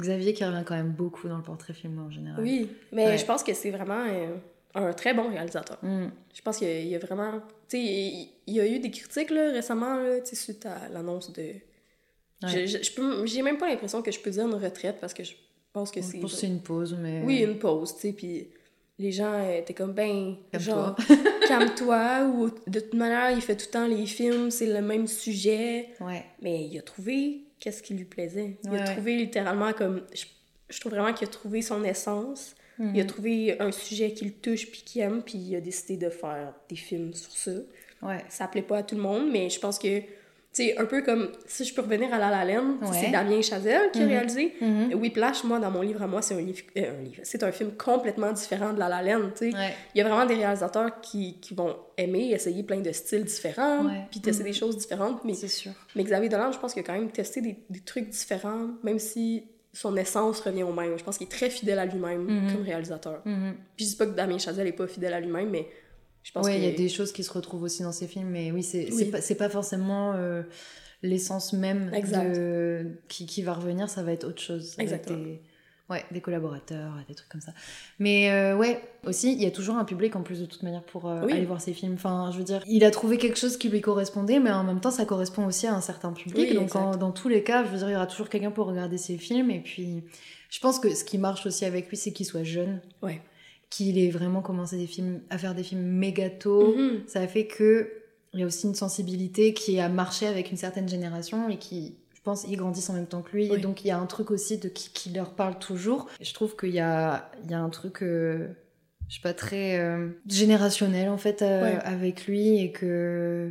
Xavier qui revient quand même beaucoup dans le portrait film en général. Oui, mais je pense que c'est vraiment un très bon réalisateur. Mm. Je pense qu'il y, a vraiment... Tu sais, il, y a eu des critiques là, récemment là, suite à l'annonce de... Je, je, j'ai même pas l'impression que je peux dire une retraite parce que je pense que c'est... c'est une pause, mais... Oui, une pause, tu sais, puis les gens étaient comme, ben, genre, <laughs> calme-toi, ou de toute manière, il fait tout le temps les films, c'est le même sujet. Ouais. Mais il a trouvé qu'est-ce qui lui plaisait. Il a trouvé littéralement comme... Je, je trouve vraiment qu'il a trouvé son essence il a mhm. trouvé un sujet qu'il touche puis qu'il aime, puis il a décidé de faire des films sur ça. Ouais. Ça plaît pas à tout le monde, mais je pense que c'est un peu comme si je peux revenir à La La Land, c'est Damien Chazelle qui a mhm. réalisé. Mm Whiplash, moi, dans mon livre à moi, c'est un livre, euh, un livre. c'est un film complètement différent de La La Land, tu sais. Il y a vraiment des réalisateurs qui, qui vont aimer essayer plein de styles différents, puis tester des mhm. choses différentes. Mais, c'est sûr. Mais Xavier Dolan, je pense qu'il a quand même testé des, des trucs différents, même si son essence revient au même. Je pense qu'il est très fidèle à lui-même mhm. comme réalisateur. Mhm. Puis je dis pas que Damien Chazelle est pas fidèle à lui-même, mais je pense Oui, il y a des choses qui se retrouvent aussi dans ses films, mais oui, c'est oui. pas, pas forcément euh, l'essence même de... qui, qui, va revenir, ça va être autre chose. Exactement. Ouais, des collaborateurs, des trucs comme ça. Mais euh, ouais, aussi, il y a toujours un public en plus de toute manière pour euh, Oui. aller voir ses films. Enfin, je veux dire, il a trouvé quelque chose qui lui correspondait, mais en même temps, ça correspond aussi à un certain public. Oui, Donc, en- dans tous les cas, je veux dire, il y aura toujours quelqu'un pour regarder ses films. Et puis, je pense que ce qui marche aussi avec lui, c'est qu'il soit jeune. Ouais. Qu'il ait vraiment commencé des films, à faire des films méga tôt. Mhm. Ça a fait que il y a aussi une sensibilité qui a marché avec une certaine génération et qui, pense, ils grandissent en même temps que lui. Et donc il y a un truc aussi de qui, qui leur parle toujours. Et je trouve qu'il y a, il y a un truc, euh, je sais pas, très euh, générationnel en fait euh, Ouais. avec lui et que,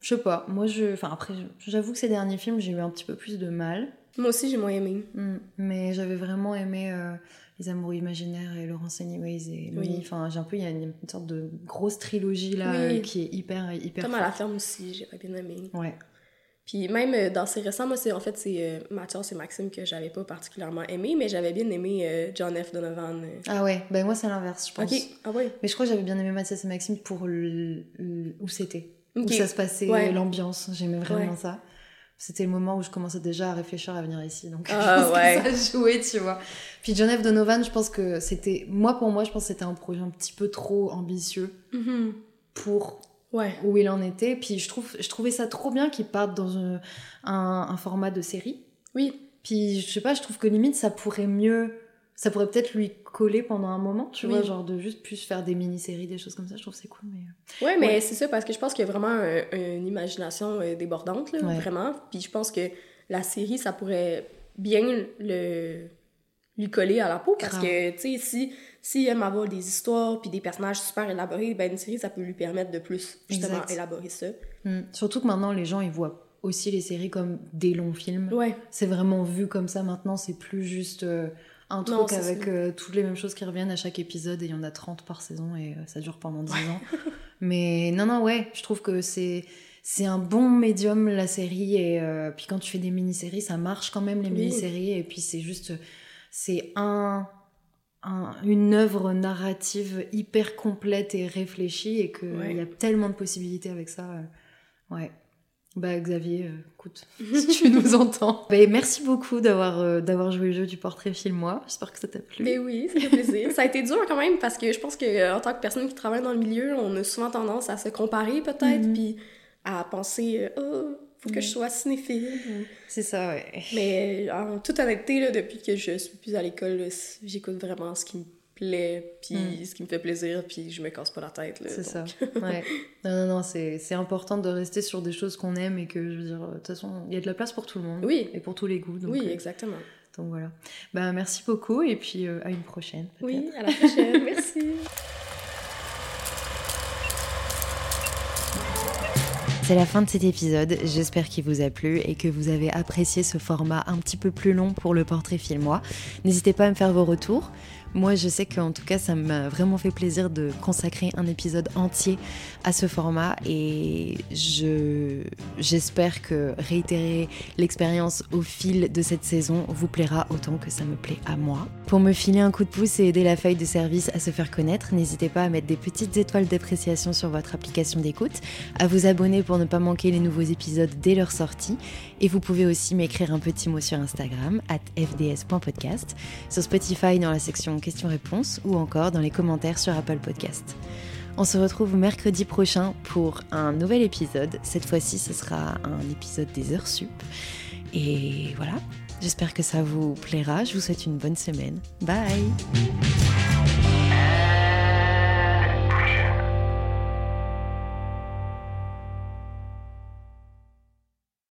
je sais pas, moi je, enfin après, j'avoue que ces derniers films j'ai eu un petit peu plus de mal. Moi aussi, j'ai moins aimé. Mm. Mais j'avais vraiment aimé Les Amours Imaginaires et Laurence Anyways et Oui. Enfin, j'ai un peu, il y a une, une sorte de grosse trilogie là Oui. euh, qui est hyper, hyper. Comme à la ferme aussi, j'ai pas bien aimé. Ouais. Puis même euh, dans ces récents, moi, c'est en fait, c'est euh, Mathias et Maxime que j'avais pas particulièrement aimé, mais j'avais bien aimé euh, John F. Donovan. Ah ouais, ben moi c'est l'inverse, je pense. Ok, ah ouais. Mais je crois que j'avais bien aimé Mathias et Maxime pour le, le- où c'était, Ok. où ça se passait, Ouais. l'ambiance. J'aimais vraiment Ouais. ça. C'était le moment où je commençais déjà à réfléchir à venir ici, donc <laughs> Ah, je pense que ça jouait, tu vois. Puis John F. Donovan, je pense que c'était, moi pour moi, je pense que c'était un projet un petit peu trop ambitieux Mhm. pour Ouais. où il en était. Puis je, trouve, je trouvais ça trop bien qu'il parte dans un, un- un format de série. Oui, Puis je sais pas, je trouve que limite ça pourrait mieux, ça pourrait peut-être lui coller pendant un moment, tu Oui. vois, genre de juste plus faire des mini-séries, des choses comme ça. Je trouve c'est cool, mais. euh, Ouais, mais Ouais. c'est ça, parce que je pense qu'il y a vraiment un- une imagination euh, débordante, là, Ouais. vraiment. Puis je pense que la série, ça pourrait bien le lui coller à la peau, parce Grave. que, tu sais, si, si aime avoir des histoires puis des personnages super élaborés, ben une série, ça peut lui permettre de plus, justement, Exact. élaborer ça. hmm. Surtout que maintenant les gens ils voient aussi les séries comme des longs films. Ouais, C'est vraiment vu comme ça maintenant, c'est plus juste euh, un truc avec euh, toutes les mêmes choses qui reviennent à chaque épisode et il y en a 30 par saison et euh, ça dure pendant 10 ans. <laughs> Mais non, non, ouais, je trouve que c'est. C'est un bon médium la série et puis quand tu fais des mini-séries ça marche quand même les Oui. mini-séries et puis c'est juste c'est un, un- une œuvre narrative hyper complète et réfléchie et qu'il Ouais. y a tellement de possibilités avec ça euh, ouais bah Xavier euh, écoute <laughs> si tu nous entends bah, merci beaucoup d'avoir euh, d'avoir joué le jeu du portrait film moi j'espère que ça t'a plu mais oui, ça fait plaisir. ça a été dur quand même, parce que je pense que euh, en tant que personne qui travaille dans le milieu, on a souvent tendance à se comparer peut-être, Mhm. puis à penser, oh, faut que je sois cinéphile. ou- c'est ça ouais Mais en toute honnêteté, là, depuis que je suis plus à l'école, j'écoute vraiment ce qui me plaît, puis Mm. ce qui me fait plaisir, puis je me casse pas la tête. C'est ça. <laughs> Ouais. Non, non, non, c'est important de rester sur des choses qu'on aime et que, je veux dire, de toute façon, il y a de la place pour tout le monde. Oui. Et pour tous les goûts. Donc, oui, euh, exactement. donc voilà. Bah, merci beaucoup et puis euh, à une prochaine. Oui, à la prochaine. <laughs> Merci. C'est la fin de cet épisode, j'espère qu'il vous a plu et que vous avez apprécié ce format un petit peu plus long pour le portrait filmois. N'hésitez pas à me faire vos retours. Moi, je sais qu'en tout cas, ça m'a vraiment fait plaisir de consacrer un épisode entier à ce format et je j'espère que réitérer l'expérience au fil de cette saison vous plaira autant que ça me plaît à moi. Pour me filer un coup de pouce et aider la feuille de service à se faire connaître, n'hésitez pas à mettre des petites étoiles d'appréciation sur votre application d'écoute, à vous abonner pour ne pas manquer les nouveaux épisodes dès leur sortie et vous pouvez aussi m'écrire un petit mot sur Instagram at fds.podcast, sur Spotify dans la section questions-réponses ou encore dans les commentaires sur Apple Podcast. On se retrouve mercredi prochain pour un nouvel épisode. Cette fois-ci, ce sera un épisode des heures sup. Et voilà, j'espère que ça vous plaira. Je vous souhaite une bonne semaine. Bye